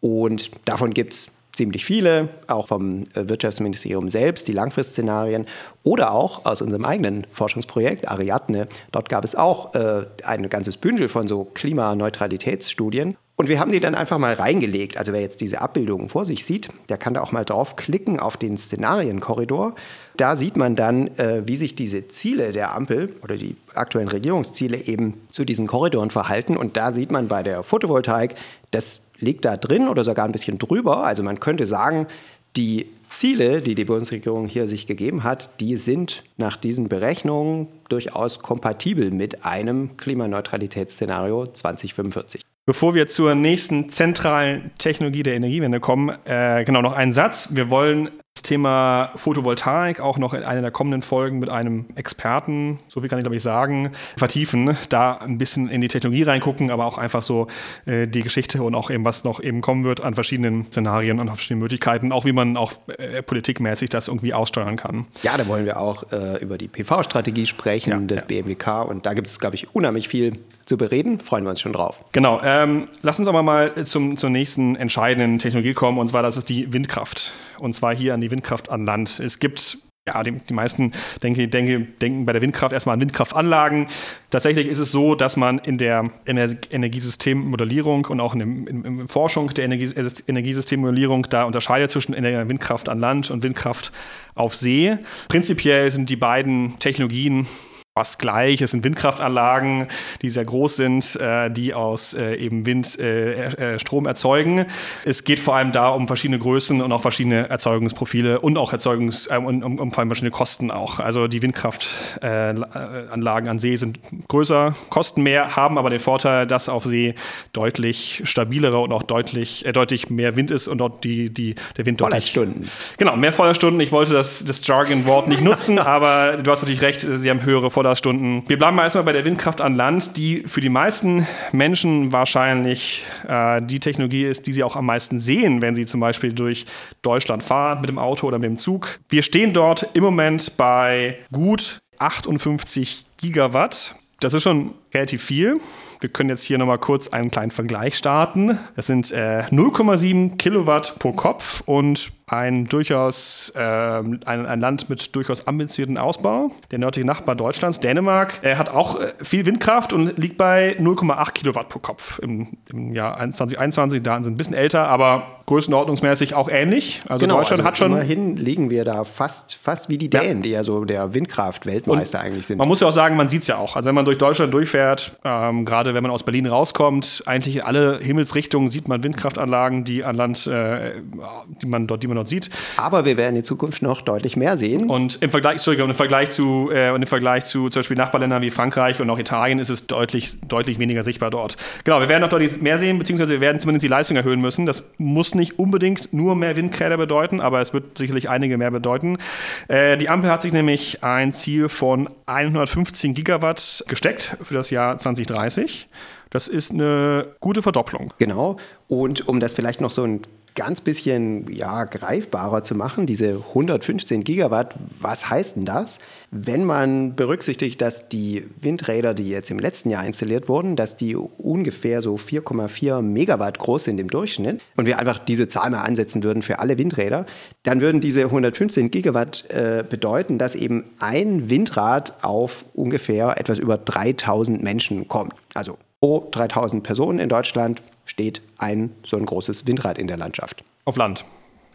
Und davon gibt es ziemlich viele, auch vom äh, Wirtschaftsministerium selbst, die Langfristszenarien oder auch aus unserem eigenen Forschungsprojekt Ariadne. Dort gab es auch äh, ein ganzes Bündel von so Klimaneutralitätsstudien. Und wir haben die dann einfach mal reingelegt. Also wer jetzt diese Abbildungen vor sich sieht, der kann da auch mal draufklicken auf den Szenarienkorridor. Da sieht man dann, äh, wie sich diese Ziele der Ampel oder die aktuellen Regierungsziele eben zu diesen Korridoren verhalten. Und da sieht man bei der Photovoltaik, dass liegt da drin oder sogar ein bisschen drüber. Also man könnte sagen, die Ziele, die die Bundesregierung hier sich gegeben hat, die sind nach diesen Berechnungen durchaus kompatibel mit einem Klimaneutralitätsszenario 2045. Bevor wir zur nächsten zentralen Technologie der Energiewende kommen, äh, genau noch einen Satz. Wir wollen das Thema Photovoltaik auch noch in einer der kommenden Folgen mit einem Experten, so viel kann ich glaube ich sagen, vertiefen, da ein bisschen in die Technologie reingucken, aber auch einfach so äh, die Geschichte und auch eben was noch eben kommen wird an verschiedenen Szenarien und verschiedenen Möglichkeiten, auch wie man auch äh, politikmäßig das irgendwie aussteuern kann. Ja, da wollen wir auch äh, über die PV-Strategie sprechen ja, des ja. BMWK und da gibt es glaube ich unheimlich viel zu bereden. Freuen wir uns schon drauf. Genau. Ähm, lass uns aber mal zum, zur nächsten entscheidenden Technologie kommen und zwar das ist die Windkraft und zwar hier an die Windkraft an Land. Es gibt Ja, die, die meisten denke, denke, denken bei der Windkraft erstmal an Windkraftanlagen. Tatsächlich ist es so, dass man in der Ener Energiesystemmodellierung und auch in, dem, in, in Forschung der Energie Energiesystemmodellierung da unterscheidet zwischen Windkraft an Land und Windkraft auf See. Prinzipiell sind die beiden Technologien fast gleich. Es sind Windkraftanlagen, die sehr groß sind, äh, die aus äh, eben Wind äh, äh, Strom erzeugen. Es geht vor allem da um verschiedene Größen und auch verschiedene Erzeugungsprofile und auch Erzeugungs äh, um, um, um, vor allem verschiedene Kosten auch. Also die Windkraftanlagen an See sind größer, kosten mehr, haben aber den Vorteil, dass auf See deutlich stabilere und auch deutlich, äh, deutlich mehr Wind ist und dort die, die, der Wind deutlich... Feuerstunden. Genau, mehr Feuerstunden. Ich wollte das, das Jargon-Wort nicht nutzen, aber du hast natürlich recht, sie haben höhere Feuerstunden Stunden. Wir bleiben mal erstmal bei der Windkraft an Land, die für die meisten Menschen wahrscheinlich äh, die Technologie ist, die sie auch am meisten sehen, wenn sie zum Beispiel durch Deutschland fahren mit dem Auto oder mit dem Zug. Wir stehen dort im Moment bei gut 58 Gigawatt. Das ist schon relativ viel. Wir können jetzt hier nochmal kurz einen kleinen Vergleich starten. Das sind äh, 0,7 Kilowatt pro Kopf und ein durchaus äh, ein, ein, Land mit durchaus ambitionierten Ausbau. Der nördliche Nachbar Deutschlands, Dänemark, er hat auch äh, viel Windkraft und liegt bei 0,8 Kilowatt pro Kopf im, im Jahr 2021. Die Daten sind ein bisschen älter, aber größenordnungsmäßig auch ähnlich. Also genau, Deutschland also hat schon. Immerhin liegen wir da fast, fast wie die Dänen, ja. die ja so der Windkraft-Weltmeister eigentlich sind. Man muss ja auch sagen, man sieht es ja auch. Also wenn man durch Deutschland durchfährt, ähm, gerade wenn man aus Berlin rauskommt, eigentlich in alle Himmelsrichtungen sieht man Windkraftanlagen, die an Land, äh, die man dort, die man dort sieht. Aber wir werden in Zukunft noch deutlich mehr sehen. Und im Vergleich, Entschuldigung, im Vergleich zu, äh, und im Vergleich zu zum Beispiel Nachbarländern wie Frankreich und auch Italien ist es deutlich, deutlich weniger sichtbar dort. Genau, wir werden noch deutlich mehr sehen, beziehungsweise wir werden zumindest die Leistung erhöhen müssen. Das muss nicht unbedingt nur mehr Windräder bedeuten, aber es wird sicherlich einige mehr bedeuten. Äh, die Ampel hat sich nämlich ein Ziel von 115 Gigawatt gesteckt für das Jahr 2030. Das ist eine gute Verdopplung. Genau. Und um das vielleicht noch so ein ganz bisschen ja, greifbarer zu machen, diese 115 Gigawatt, was heißt denn das? Wenn man berücksichtigt, dass die Windräder, die jetzt im letzten Jahr installiert wurden, dass die ungefähr so 4,4 Megawatt groß sind im Durchschnitt und wir einfach diese Zahl mal ansetzen würden für alle Windräder, dann würden diese 115 Gigawatt äh, bedeuten, dass eben ein Windrad auf ungefähr etwas über 3000 Menschen kommt. Also pro 3000 Personen in Deutschland steht ein so ein großes Windrad in der Landschaft. Auf Land.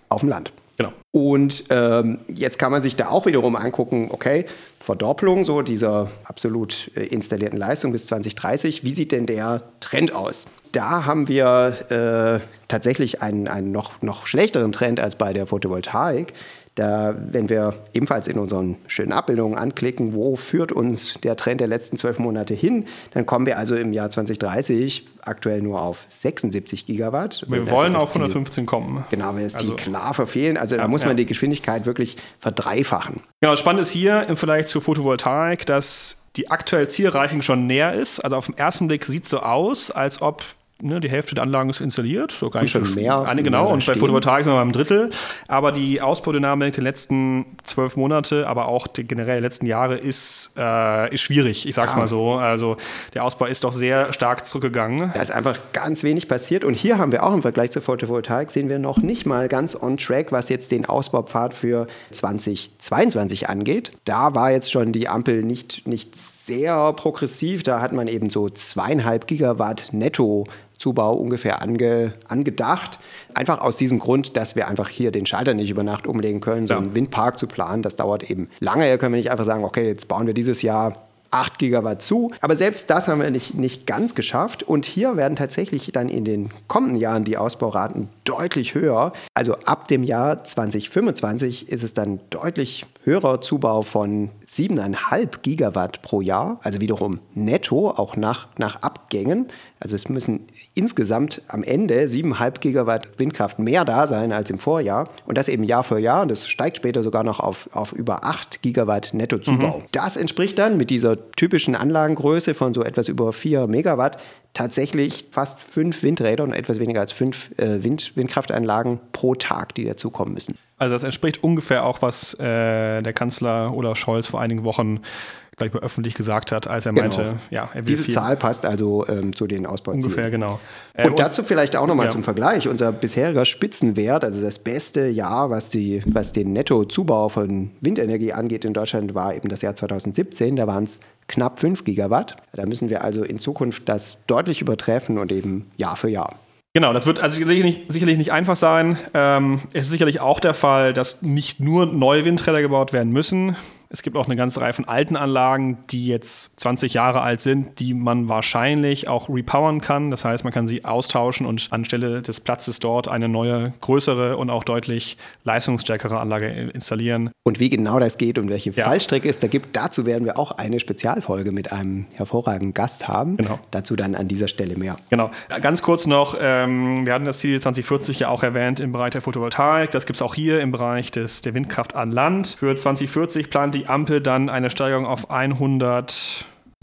Auf dem Land. Genau. Und ähm, jetzt kann man sich da auch wiederum angucken, okay, Verdopplung so dieser absolut äh, installierten Leistung bis 2030. Wie sieht denn der Trend aus? Da haben wir äh, tatsächlich einen, einen noch, noch schlechteren Trend als bei der Photovoltaik. Da, wenn wir ebenfalls in unseren schönen Abbildungen anklicken, wo führt uns der Trend der letzten zwölf Monate hin, dann kommen wir also im Jahr 2030 aktuell nur auf 76 Gigawatt. Wir wollen auf 115 kommen. Genau, weil es also, die klar verfehlen. Also ja, da muss man ja. die Geschwindigkeit wirklich verdreifachen. Genau, spannend ist hier im Vergleich zur Photovoltaik, dass die aktuelle Zielreichung schon näher ist. Also auf den ersten Blick sieht es so aus, als ob ne, die Hälfte der Anlagen ist installiert, so gar nicht schon mehr. Eine, genau, und bei Photovoltaik sind wir beim Drittel. Aber die Ausbaudynamik der letzten zwölf Monate, aber auch die generell letzten Jahre ist, äh, ist schwierig, ich sag's ja. mal so. Also der Ausbau ist doch sehr stark zurückgegangen. Da ist einfach ganz wenig passiert. Und hier haben wir auch im Vergleich zur Photovoltaik sehen wir noch nicht mal ganz on track, was jetzt den Ausbaupfad für 2022 angeht. Da war jetzt schon die Ampel nicht, nicht sehr progressiv. Da hat man eben so zweieinhalb Gigawatt netto Zubau ungefähr ange, angedacht. Einfach aus diesem Grund, dass wir einfach hier den Schalter nicht über Nacht umlegen können. So ja. einen Windpark zu planen, das dauert eben lange. Hier können wir nicht einfach sagen, okay, jetzt bauen wir dieses Jahr 8 Gigawatt zu. Aber selbst das haben wir nicht, nicht ganz geschafft. Und hier werden tatsächlich dann in den kommenden Jahren die Ausbauraten deutlich höher. Also ab dem Jahr 2025 ist es dann deutlich höherer Zubau von 7,5 Gigawatt pro Jahr. Also wiederum netto, auch nach, nach Abgängen. Also es müssen insgesamt am Ende 7,5 Gigawatt Windkraft mehr da sein als im Vorjahr. Und das eben Jahr für Jahr. Und das steigt später sogar noch auf, auf über 8 Gigawatt Nettozubau. Mhm. Das entspricht dann mit dieser typischen Anlagengröße von so etwas über 4 Megawatt tatsächlich fast fünf Windräder und etwas weniger als fünf äh, Wind, Windkraftanlagen pro Tag, die dazukommen müssen. Also das entspricht ungefähr auch, was äh, der Kanzler Olaf Scholz vor einigen Wochen gleich mal öffentlich gesagt hat, als er Genau. meinte, ja, er will Diese viel, Zahl passt also ähm, zu den Ausbauzielen. ungefähr, genau. Äh, Und dazu vielleicht auch nochmal ja. zum Vergleich. Unser bisheriger Spitzenwert, also das beste Jahr, was, die, was den Nettozubau von Windenergie angeht in Deutschland, war eben das Jahr 2017. Da waren es knapp 5 Gigawatt. Da müssen wir also in Zukunft das deutlich übertreffen und eben Jahr für Jahr. Genau, das wird also sicherlich nicht, sicherlich nicht einfach sein. Ähm, es ist sicherlich auch der Fall, dass nicht nur neue Windräder gebaut werden müssen. Es gibt auch eine ganze Reihe von alten Anlagen, die jetzt 20 Jahre alt sind, die man wahrscheinlich auch repowern kann. Das heißt, man kann sie austauschen und anstelle des Platzes dort eine neue, größere und auch deutlich leistungsstärkere Anlage installieren. Und wie genau das geht und welche Ja. Fallstricke es da gibt, dazu werden wir auch eine Spezialfolge mit einem hervorragenden Gast haben. Genau. Dazu dann an dieser Stelle mehr. Genau. Ganz kurz noch, ähm, wir hatten das Ziel 2040 ja auch erwähnt im Bereich der Photovoltaik. Das gibt es auch hier im Bereich des, der Windkraft an Land. Für 2040 plant die Ampel dann eine Steigerung auf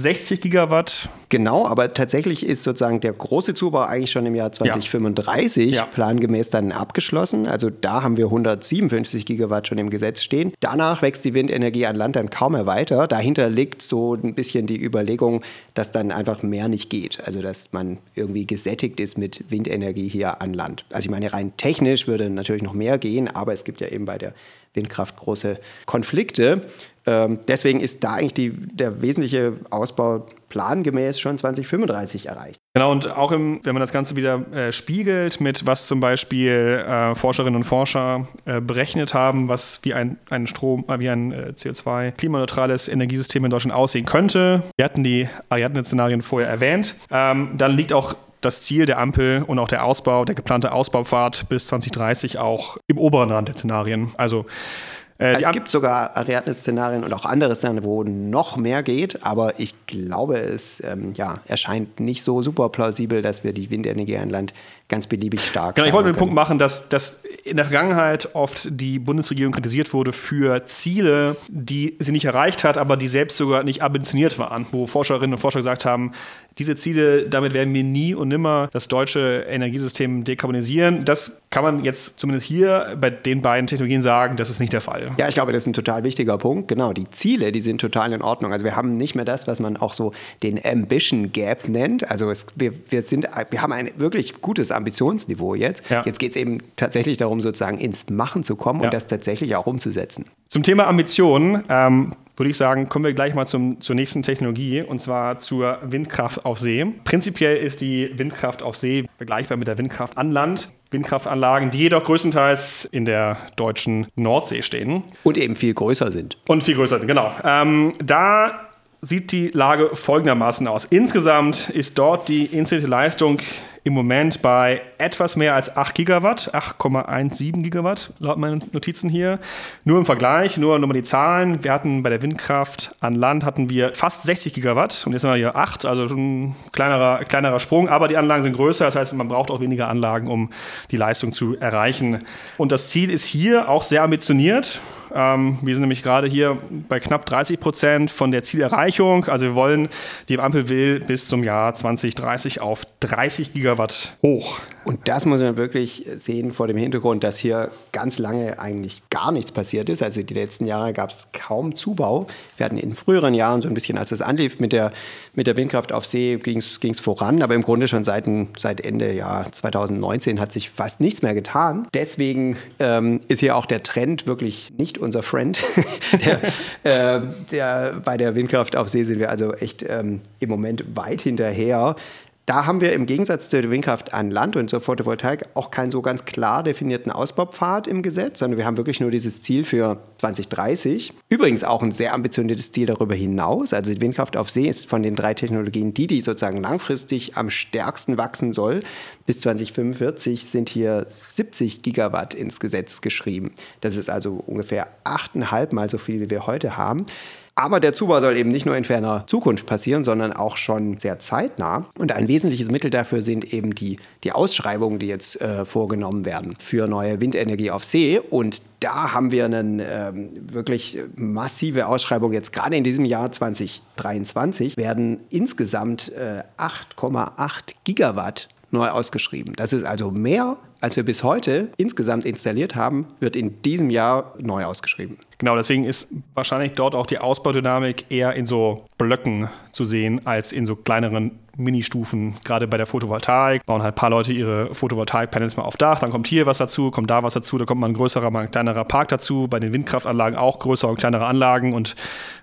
160 Gigawatt. Genau, aber tatsächlich ist sozusagen der große Zubau eigentlich schon im Jahr 2035 Ja. plangemäß dann abgeschlossen. Also da haben wir 157 Gigawatt schon im Gesetz stehen. Danach wächst die Windenergie an Land dann kaum mehr weiter. Dahinter liegt so ein bisschen die Überlegung, dass dann einfach mehr nicht geht. Also dass man irgendwie gesättigt ist mit Windenergie hier an Land. Also ich meine, rein technisch würde natürlich noch mehr gehen, aber es gibt ja eben bei der Windkraft große Konflikte. Ähm, deswegen ist da eigentlich die, der wesentliche Ausbau plangemäß schon 2035 erreicht. Genau, und auch im, wenn man das Ganze wieder äh, spiegelt mit was zum Beispiel äh, Forscherinnen und Forscher äh, berechnet haben, was wie ein, ein Strom, äh, wie ein äh, CO2-klimaneutrales Energiesystem in Deutschland aussehen könnte. Wir hatten die Ariadne-Szenarien vorher erwähnt. Ähm, dann liegt auch das Ziel der Ampel und auch der Ausbau, der geplante Ausbaupfad bis 2030 auch im oberen Rand der Szenarien. Also äh, Es gibt sogar Ariadne-Szenarien und auch andere Szenarien, wo noch mehr geht, aber ich glaube, es ähm, ja, erscheint nicht so super plausibel, dass wir die Windenergie an Land ganz beliebig stark Genau, ich wollte den Punkt machen, dass, dass in der Vergangenheit oft die Bundesregierung kritisiert wurde für Ziele, die sie nicht erreicht hat, aber die selbst sogar nicht ambitioniert waren, wo Forscherinnen und Forscher gesagt haben, diese Ziele, damit werden wir nie und nimmer das deutsche Energiesystem dekarbonisieren. Das kann man jetzt zumindest hier bei den beiden Technologien sagen, das ist nicht der Fall. Ja, ich glaube, das ist ein total wichtiger Punkt. Genau, die Ziele, die sind total in Ordnung. Also wir haben nicht mehr das, was man auch so den Ambition Gap nennt. Also es, wir, wir, sind, wir haben ein wirklich gutes Ambitionsniveau jetzt. Ja. Jetzt geht es eben tatsächlich darum, sozusagen ins Machen zu kommen Ja. und das tatsächlich auch umzusetzen. Zum Thema Ambitionen ähm, würde ich sagen, kommen wir gleich mal zum, zur nächsten Technologie und zwar zur Windkraft auf See. Prinzipiell ist die Windkraft auf See vergleichbar mit der Windkraft an Land. Windkraftanlagen, die jedoch größtenteils in der deutschen Nordsee stehen Und eben viel größer sind. und viel größer sind, genau. Ähm, da sieht die Lage folgendermaßen aus. Insgesamt ist dort die installierte Leistung im Moment bei etwas mehr als 8 Gigawatt, 8,17 Gigawatt laut meinen Notizen hier. Nur im Vergleich, nur nochmal die Zahlen. Wir hatten bei der Windkraft an Land hatten wir fast 60 Gigawatt und jetzt haben wir hier 8, also schon ein kleinerer, kleinerer Sprung, aber die Anlagen sind größer, das heißt, man braucht auch weniger Anlagen, um die Leistung zu erreichen. Und das Ziel ist hier auch sehr ambitioniert. Ähm, wir sind nämlich gerade hier bei knapp 30 Prozent von der Zielerreichung. Also wir wollen, die Ampel will bis zum Jahr 2030 auf 30 Gigawatt hoch. Und das muss man wirklich sehen vor dem Hintergrund, dass hier ganz lange eigentlich gar nichts passiert ist. Also die letzten Jahre gab es kaum Zubau. Wir hatten in früheren Jahren so ein bisschen, als es anlief mit der, mit der Windkraft auf See, ging es voran. Aber im Grunde schon seit, seit Ende Jahr 2019 hat sich fast nichts mehr getan. Deswegen ähm, ist hier auch der Trend wirklich nicht unser Friend. der, äh, der, bei der Windkraft auf See sind wir also echt ähm, im Moment weit hinterher. Da haben wir im Gegensatz zur Windkraft an Land und zur Photovoltaik auch keinen so ganz klar definierten Ausbaupfad im Gesetz, sondern wir haben wirklich nur dieses Ziel für 2030. Übrigens auch ein sehr ambitioniertes Ziel darüber hinaus. Also die Windkraft auf See ist von den drei Technologien die, die sozusagen langfristig am stärksten wachsen soll. Bis 2045 sind hier 70 Gigawatt ins Gesetz geschrieben. Das ist also ungefähr achteinhalb Mal so viel, wie wir heute haben. Aber der Zubau soll eben nicht nur in ferner Zukunft passieren, sondern auch schon sehr zeitnah. Und ein wesentliches Mittel dafür sind eben die, die Ausschreibungen, die jetzt äh, vorgenommen werden für neue Windenergie auf See. Und da haben wir eine ähm, wirklich massive Ausschreibung. Jetzt gerade in diesem Jahr 2023 werden insgesamt äh, 8,8 Gigawatt neu ausgeschrieben. Das ist also mehr als wir bis heute insgesamt installiert haben, wird in diesem Jahr neu ausgeschrieben. Genau, deswegen ist wahrscheinlich dort auch die Ausbaudynamik eher in so Blöcken zu sehen als in so kleineren Ministufen. Gerade bei der Photovoltaik bauen halt ein paar Leute ihre Photovoltaik-Panels mal auf Dach, dann kommt hier was dazu, kommt da was dazu, da kommt mal ein größerer, mal ein kleinerer Park dazu. Bei den Windkraftanlagen auch größere und kleinere Anlagen und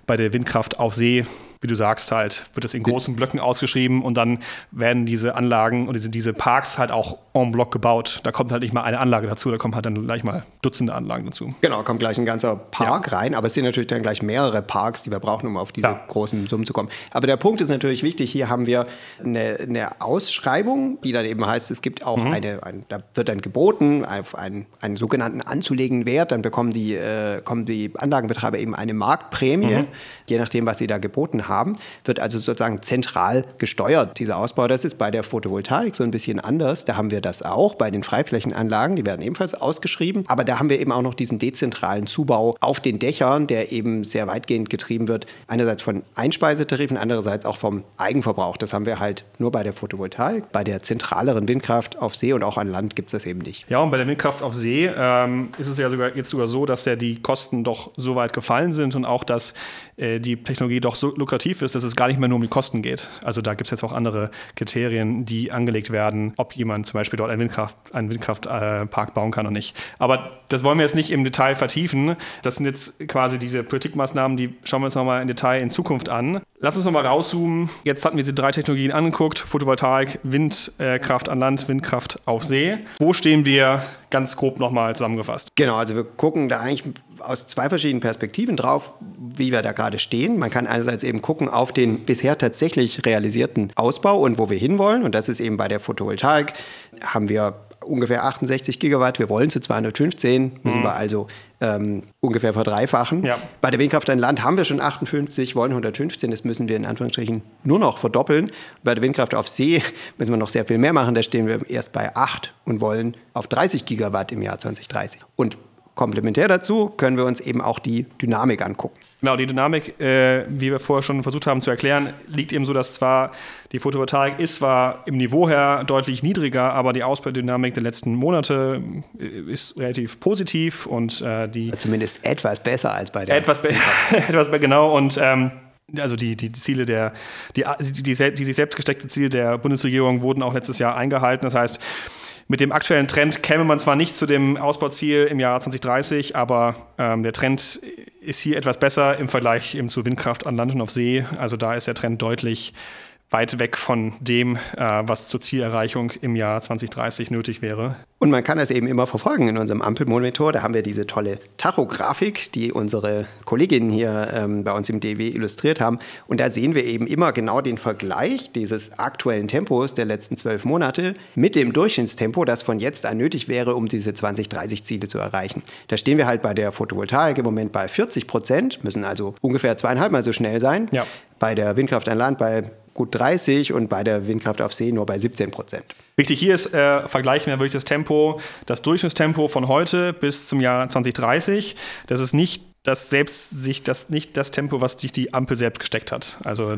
bei der Windkraft auf See wie du sagst, halt, wird das in großen Blöcken ausgeschrieben und dann werden diese Anlagen und diese, diese Parks halt auch en bloc gebaut. Da kommt halt nicht mal eine Anlage dazu, da kommen halt dann gleich mal Dutzende Anlagen dazu. Genau, kommt gleich ein ganzer Park ja. rein, aber es sind natürlich dann gleich mehrere Parks, die wir brauchen, um auf diese ja. großen Summen zu kommen. Aber der Punkt ist natürlich wichtig, hier haben wir eine, eine Ausschreibung, die dann eben heißt, es gibt auch mhm. eine, ein, da wird dann geboten auf einen, einen sogenannten anzulegenden Wert, dann bekommen die, äh, kommen die Anlagenbetreiber eben eine Marktprämie, mhm. je nachdem, was sie da geboten haben, wird also sozusagen zentral gesteuert, dieser Ausbau. Das ist bei der Photovoltaik so ein bisschen anders, da haben wir das auch bei den Freiflächenanlagen, die werden ebenfalls ausgeschrieben. Aber da haben wir eben auch noch diesen dezentralen Zubau auf den Dächern, der eben sehr weitgehend getrieben wird. Einerseits von Einspeisetarifen, andererseits auch vom Eigenverbrauch. Das haben wir halt nur bei der Photovoltaik. Bei der zentraleren Windkraft auf See und auch an Land gibt es das eben nicht. Ja, und bei der Windkraft auf See ähm, ist es ja sogar jetzt sogar so, dass ja die Kosten doch so weit gefallen sind und auch, dass äh, die Technologie doch so lukrativ ist, dass es gar nicht mehr nur um die Kosten geht. Also da gibt es jetzt auch andere Kriterien, die angelegt werden, ob jemand zum Beispiel dort einen, Windkraft, einen Windkraftpark bauen kann oder nicht. Aber das wollen wir jetzt nicht im Detail vertiefen. Das sind jetzt quasi diese Politikmaßnahmen, die schauen wir uns nochmal im Detail in Zukunft an. Lass uns nochmal rauszoomen. Jetzt hatten wir diese drei Technologien angeguckt: Photovoltaik, Windkraft an Land, Windkraft auf See. Wo stehen wir ganz grob nochmal zusammengefasst? Genau, also wir gucken da eigentlich aus zwei verschiedenen Perspektiven drauf, wie wir da gerade stehen. Man kann einerseits eben gucken auf den bisher tatsächlich realisierten Ausbau und wo wir hinwollen. Und das ist eben bei der Photovoltaik, haben wir ungefähr 68 Gigawatt. Wir wollen zu 215, müssen mhm. wir also ähm, ungefähr verdreifachen. Ja. Bei der Windkraft an Land haben wir schon 58, wollen 115. Das müssen wir in Anführungsstrichen nur noch verdoppeln. Bei der Windkraft auf See müssen wir noch sehr viel mehr machen. Da stehen wir erst bei 8 und wollen auf 30 Gigawatt im Jahr 2030. Und Komplementär dazu können wir uns eben auch die Dynamik angucken. Genau, die Dynamik, äh, wie wir vorher schon versucht haben zu erklären, liegt eben so, dass zwar die Photovoltaik ist zwar im Niveau her deutlich niedriger, aber die Ausbaudynamik der letzten Monate äh, ist relativ positiv und äh, die zumindest etwas besser als bei der etwas, be etwas genau und ähm, also die, die, Ziele der, die, die, die, die sich selbst gesteckte Ziele der Bundesregierung wurden auch letztes Jahr eingehalten. Das heißt, mit dem aktuellen Trend käme man zwar nicht zu dem Ausbauziel im Jahr 2030, aber ähm, der Trend ist hier etwas besser im Vergleich eben zu Windkraft an Land und auf See. Also da ist der Trend deutlich weit weg von dem, äh, was zur Zielerreichung im Jahr 2030 nötig wäre. Und man kann das eben immer verfolgen in unserem Ampelmonitor. Da haben wir diese tolle Tachografik, die unsere Kolleginnen hier ähm, bei uns im DW illustriert haben. Und da sehen wir eben immer genau den Vergleich dieses aktuellen Tempos der letzten zwölf Monate mit dem Durchschnittstempo, das von jetzt an nötig wäre, um diese 2030-Ziele zu erreichen. Da stehen wir halt bei der Photovoltaik im Moment bei 40 Prozent, müssen also ungefähr zweieinhalb Mal so schnell sein. Ja. Bei der Windkraft an Land bei gut 30 und bei der Windkraft auf See nur bei 17 Prozent. Wichtig hier ist, äh, vergleichen wir wirklich das Tempo, das Durchschnittstempo von heute bis zum Jahr 2030. Das ist nicht das selbst sich das nicht das Tempo, was sich die Ampel selbst gesteckt hat. Also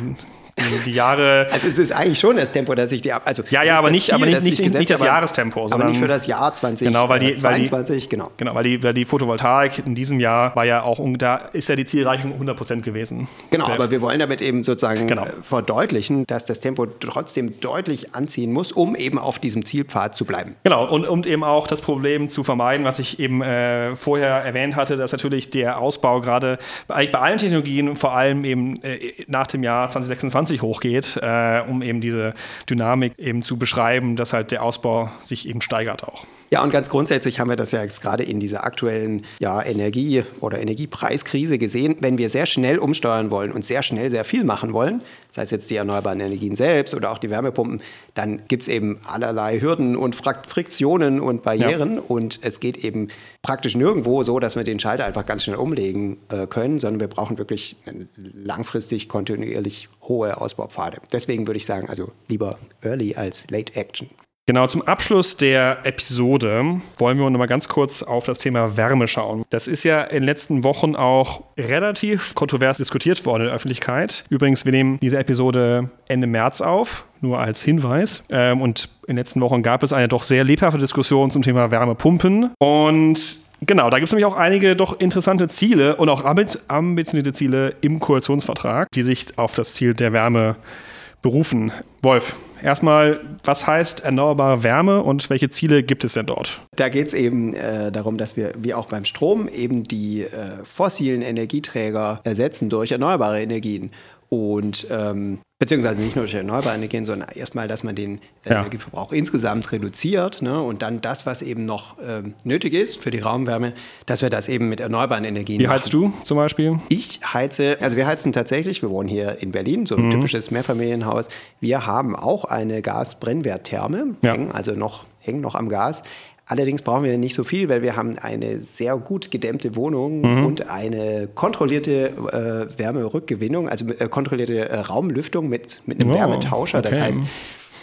die, die Jahre. Also es ist eigentlich schon das Tempo, das sich die also ja ja, aber nicht, Ziel, aber nicht, nicht, gesetzt, nicht das Jahrestempo, aber nicht für das Jahr 2022, genau, weil die, weil die, genau. Genau, weil die, weil die Photovoltaik in diesem Jahr war ja auch da ist ja die Zielreichung 100 Prozent gewesen. Genau, aber wir wollen damit eben sozusagen genau. Äh, verdeutlichen, dass das Tempo trotzdem deutlich anziehen muss, um eben auf diesem Zielpfad zu bleiben. Genau und um eben auch das Problem zu vermeiden, was ich eben äh, vorher erwähnt hatte, dass natürlich der Ausbau gerade eigentlich bei allen Technologien vor allem eben äh, nach dem Jahr 2026 20 hochgeht, äh, um eben diese Dynamik eben zu beschreiben, dass halt der Ausbau sich eben steigert auch. Ja, und ganz grundsätzlich haben wir das ja jetzt gerade in dieser aktuellen ja, Energie- oder Energiepreiskrise gesehen. Wenn wir sehr schnell umsteuern wollen und sehr schnell sehr viel machen wollen, sei es jetzt die erneuerbaren Energien selbst oder auch die Wärmepumpen, dann gibt es eben allerlei Hürden und Friktionen und Barrieren. Ja. Und es geht eben praktisch nirgendwo so, dass wir den Schalter einfach ganz schnell umlegen äh, können, sondern wir brauchen wirklich langfristig kontinuierlich hohe Ausbaupfade. Deswegen würde ich sagen, also lieber Early als Late Action. Genau, zum Abschluss der Episode wollen wir noch mal ganz kurz auf das Thema Wärme schauen. Das ist ja in den letzten Wochen auch relativ kontrovers diskutiert worden in der Öffentlichkeit. Übrigens, wir nehmen diese Episode Ende März auf, nur als Hinweis. Ähm, und in den letzten Wochen gab es eine doch sehr lebhafte Diskussion zum Thema Wärmepumpen. Und Genau, da gibt es nämlich auch einige doch interessante Ziele und auch ambitionierte Ziele im Koalitionsvertrag, die sich auf das Ziel der Wärme berufen. Wolf, erstmal, was heißt erneuerbare Wärme und welche Ziele gibt es denn dort? Da geht es eben äh, darum, dass wir, wie auch beim Strom, eben die äh, fossilen Energieträger ersetzen durch erneuerbare Energien. Und ähm, beziehungsweise nicht nur durch erneuerbare Energien, sondern erstmal, dass man den äh, ja. Energieverbrauch insgesamt reduziert ne? und dann das, was eben noch ähm, nötig ist für die Raumwärme, dass wir das eben mit erneuerbaren Energien Wie machen. heizst du zum Beispiel? Ich heize, also wir heizen tatsächlich, wir wohnen hier in Berlin, so ein mhm. typisches Mehrfamilienhaus. Wir haben auch eine Gasbrennwerttherme, ja. also noch, hängen noch am Gas. Allerdings brauchen wir nicht so viel, weil wir haben eine sehr gut gedämmte Wohnung mhm. und eine kontrollierte äh, Wärmerückgewinnung, also äh, kontrollierte äh, Raumlüftung mit, mit einem oh, Wärmetauscher. Okay. Das heißt,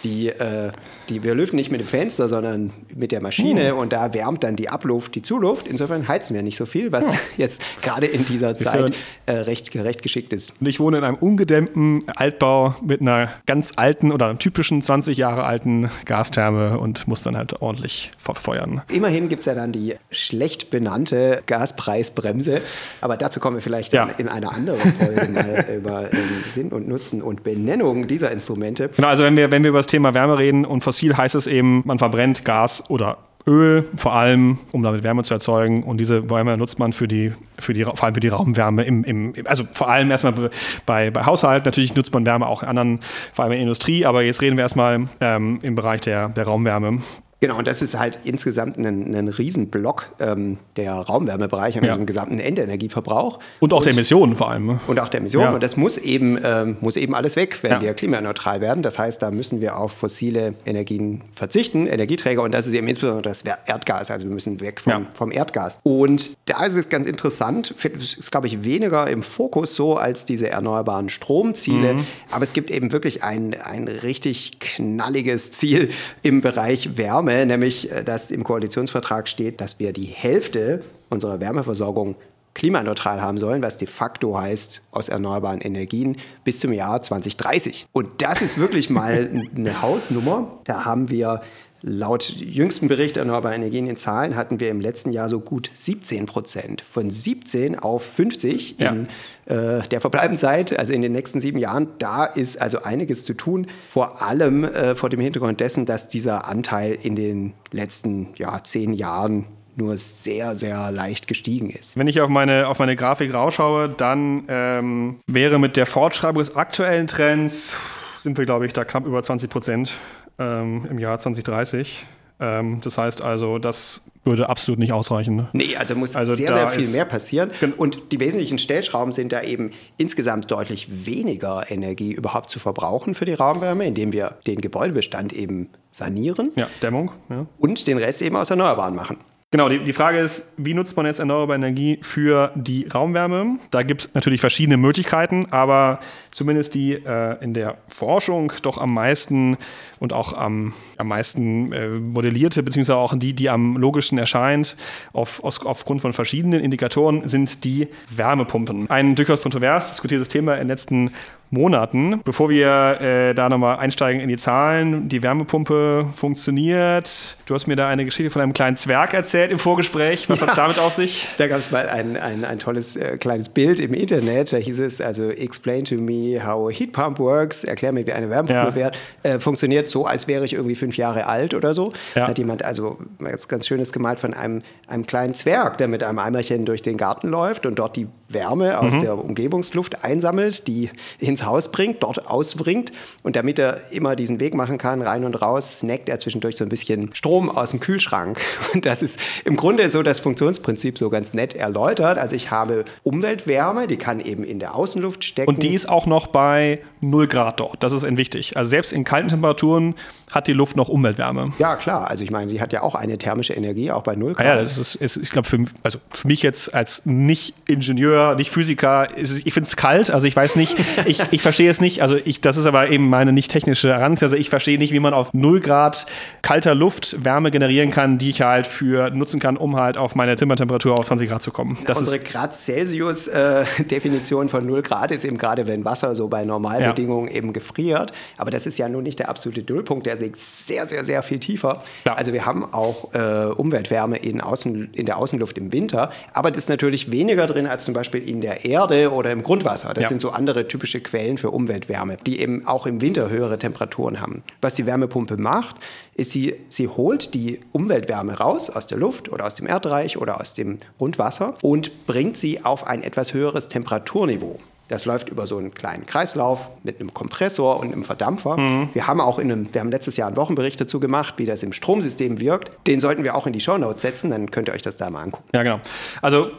die, äh, die, wir lüften nicht mit dem Fenster, sondern mit der Maschine hm. und da wärmt dann die Abluft die Zuluft. Insofern heizen wir nicht so viel, was hm. jetzt gerade in dieser Zeit äh, recht, recht geschickt ist. Und ich wohne in einem ungedämmten Altbau mit einer ganz alten oder einem typischen 20 Jahre alten Gastherme und muss dann halt ordentlich verfeuern. Immerhin gibt es ja dann die schlecht benannte Gaspreisbremse, aber dazu kommen wir vielleicht ja. in einer anderen Folge mal über ähm, Sinn und Nutzen und Benennung dieser Instrumente. Genau, also wenn wir, wenn wir über das Thema Wärme reden und fossil heißt es eben, man verbrennt Gas oder Öl, vor allem, um damit Wärme zu erzeugen. Und diese Wärme nutzt man für die, für die, vor allem für die Raumwärme im, im also vor allem erstmal bei, bei Haushalten. Natürlich nutzt man Wärme auch in anderen, vor allem in der Industrie, aber jetzt reden wir erstmal ähm, im Bereich der, der Raumwärme. Genau, und das ist halt insgesamt ein, ein Riesenblock ähm, der Raumwärmebereich und ja. dem gesamten Endenergieverbrauch. Und auch und, der Emissionen vor allem. Ne? Und auch der Emissionen. Ja. Und das muss eben, ähm, muss eben alles weg, wenn ja. wir klimaneutral werden. Das heißt, da müssen wir auf fossile Energien verzichten, Energieträger. Und das ist eben insbesondere das Erdgas. Also wir müssen weg vom, vom Erdgas. Und da ist es ganz interessant, ist, glaube ich, weniger im Fokus so als diese erneuerbaren Stromziele. Mhm. Aber es gibt eben wirklich ein, ein richtig knalliges Ziel im Bereich Wärme Nämlich äh, dass im Koalitionsvertrag steht, dass wir die Hälfte unserer Wärmeversorgung klimaneutral haben sollen, was de facto heißt aus erneuerbaren Energien bis zum Jahr 2030. Und das ist wirklich mal eine Hausnummer. Da haben wir Laut jüngsten Bericht Erneuerbare Energien in Zahlen hatten wir im letzten Jahr so gut 17 Prozent. Von 17 auf 50 ja. in äh, der verbleibenden Zeit, also in den nächsten sieben Jahren. Da ist also einiges zu tun. Vor allem äh, vor dem Hintergrund dessen, dass dieser Anteil in den letzten ja, zehn Jahren nur sehr, sehr leicht gestiegen ist. Wenn ich auf meine, auf meine Grafik rausschaue, dann ähm, wäre mit der Fortschreibung des aktuellen Trends, sind wir, glaube ich, da knapp über 20 Prozent ähm, im Jahr 2030. Ähm, das heißt also, das würde absolut nicht ausreichen. Ne? Nee, also muss also sehr, sehr viel mehr passieren. Und die wesentlichen Stellschrauben sind da eben insgesamt deutlich weniger Energie überhaupt zu verbrauchen für die Raumwärme, indem wir den Gebäudebestand eben sanieren. Ja, Dämmung. Ja. Und den Rest eben aus Erneuerbaren machen. Genau, die, die Frage ist, wie nutzt man jetzt erneuerbare Energie für die Raumwärme? Da gibt es natürlich verschiedene Möglichkeiten, aber zumindest die äh, in der Forschung doch am meisten und auch am, am meisten äh, modellierte, beziehungsweise auch die, die am logischsten erscheint, auf, aus, aufgrund von verschiedenen Indikatoren, sind die Wärmepumpen. Ein durchaus kontrovers diskutiertes Thema in den letzten Monaten. Bevor wir äh, da nochmal einsteigen in die Zahlen, die Wärmepumpe funktioniert. Du hast mir da eine Geschichte von einem kleinen Zwerg erzählt im Vorgespräch. Was ja, hat es damit auf sich? Da gab es mal ein, ein, ein tolles äh, kleines Bild im Internet. Da hieß es also, explain to me how a heat pump works. Erklär mir, wie eine Wärmepumpe ja. äh, funktioniert, so als wäre ich irgendwie fünf Jahre alt oder so. Ja. Da hat jemand also was ganz Schönes gemalt von einem, einem kleinen Zwerg, der mit einem Eimerchen durch den Garten läuft und dort die Wärme aus mhm. der Umgebungsluft einsammelt, die ins Haus bringt, dort ausbringt. Und damit er immer diesen Weg machen kann, rein und raus, snackt er zwischendurch so ein bisschen Strom aus dem Kühlschrank. Und das ist im Grunde so das Funktionsprinzip so ganz nett erläutert. Also ich habe Umweltwärme, die kann eben in der Außenluft stecken. Und die ist auch noch bei 0 Grad dort. Das ist wichtig. Also selbst in kalten Temperaturen hat die Luft noch Umweltwärme. Ja, klar. Also ich meine, die hat ja auch eine thermische Energie, auch bei 0 Grad. Ah ja, das ist, ist ich glaube, für, also für mich jetzt als Nicht-Ingenieur Ingenieur, nicht Physiker. Ich finde es kalt, also ich weiß nicht, ich, ich verstehe es nicht. Also ich, das ist aber eben meine nicht technische Herangehensweise. Ich verstehe nicht, wie man auf 0 Grad kalter Luft Wärme generieren kann, die ich halt für nutzen kann, um halt auf meine Zimmertemperatur auf 20 Grad zu kommen. Das Unsere Grad Celsius-Definition äh, von 0 Grad ist eben gerade, wenn Wasser so bei Normalbedingungen ja. eben gefriert. Aber das ist ja nun nicht der absolute Nullpunkt, der liegt sehr, sehr, sehr viel tiefer. Ja. Also wir haben auch äh, Umweltwärme in, Außen, in der Außenluft im Winter, aber das ist natürlich weniger drin als zum Beispiel in der Erde oder im Grundwasser. Das ja. sind so andere typische Quellen für Umweltwärme, die eben auch im Winter höhere Temperaturen haben. Was die Wärmepumpe macht, ist, sie, sie holt die Umweltwärme raus aus der Luft oder aus dem Erdreich oder aus dem Grundwasser und bringt sie auf ein etwas höheres Temperaturniveau. Das läuft über so einen kleinen Kreislauf mit einem Kompressor und einem Verdampfer. Mhm. Wir haben auch in einem, wir haben letztes Jahr einen Bericht dazu gemacht, wie das im Stromsystem wirkt. Den sollten wir auch in die Shownotes setzen, dann könnt ihr euch das da mal angucken. Ja, genau. Also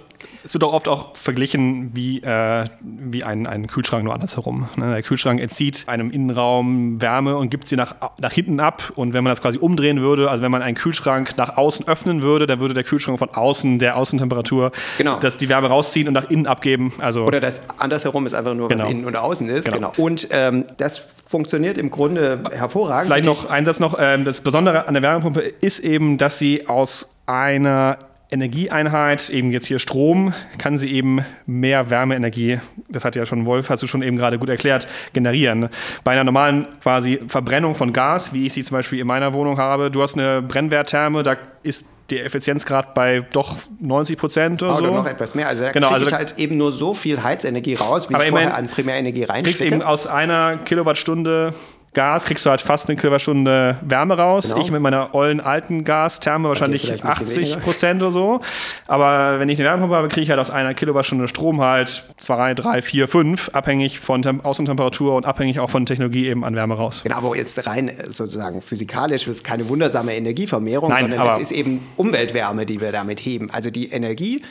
es wird auch oft auch verglichen wie, äh, wie ein, ein Kühlschrank nur andersherum. Ne? Der Kühlschrank entzieht einem Innenraum Wärme und gibt sie nach, nach hinten ab. Und wenn man das quasi umdrehen würde, also wenn man einen Kühlschrank nach außen öffnen würde, dann würde der Kühlschrank von außen der Außentemperatur genau. das die Wärme rausziehen und nach innen abgeben. Also Oder das andersherum ist einfach nur, genau. was innen und außen ist. Genau. genau. Und ähm, das funktioniert im Grunde hervorragend. Vielleicht noch ein Satz noch. Ähm, das Besondere an der Wärmepumpe ist eben, dass sie aus einer Energieeinheit, eben jetzt hier Strom, kann sie eben mehr Wärmeenergie, das hat ja schon Wolf, hast du schon eben gerade gut erklärt, generieren. Bei einer normalen quasi Verbrennung von Gas, wie ich sie zum Beispiel in meiner Wohnung habe, du hast eine Brennwerttherme, da ist der Effizienzgrad bei doch 90 Prozent oder, oder so. Oder noch etwas mehr. Also da genau, also ich halt eben nur so viel Heizenergie raus, wie ich vorher an Primärenergie reinstecke. Kriegst eben aus einer Kilowattstunde Gas kriegst du halt fast eine Kilowattstunde Wärme raus. Genau. Ich mit meiner ollen alten Gastherme wahrscheinlich okay, 80 Prozent oder so. Aber wenn ich eine Wärmepumpe habe, kriege ich halt aus einer Kilowattstunde Strom halt 2, 3, 4, 5, abhängig von Tem Außentemperatur und abhängig auch von Technologie eben an Wärme raus. Genau, aber jetzt rein äh, sozusagen physikalisch das ist keine wundersame Energievermehrung, Nein, sondern es ist eben Umweltwärme, die wir damit heben. Also die Energie,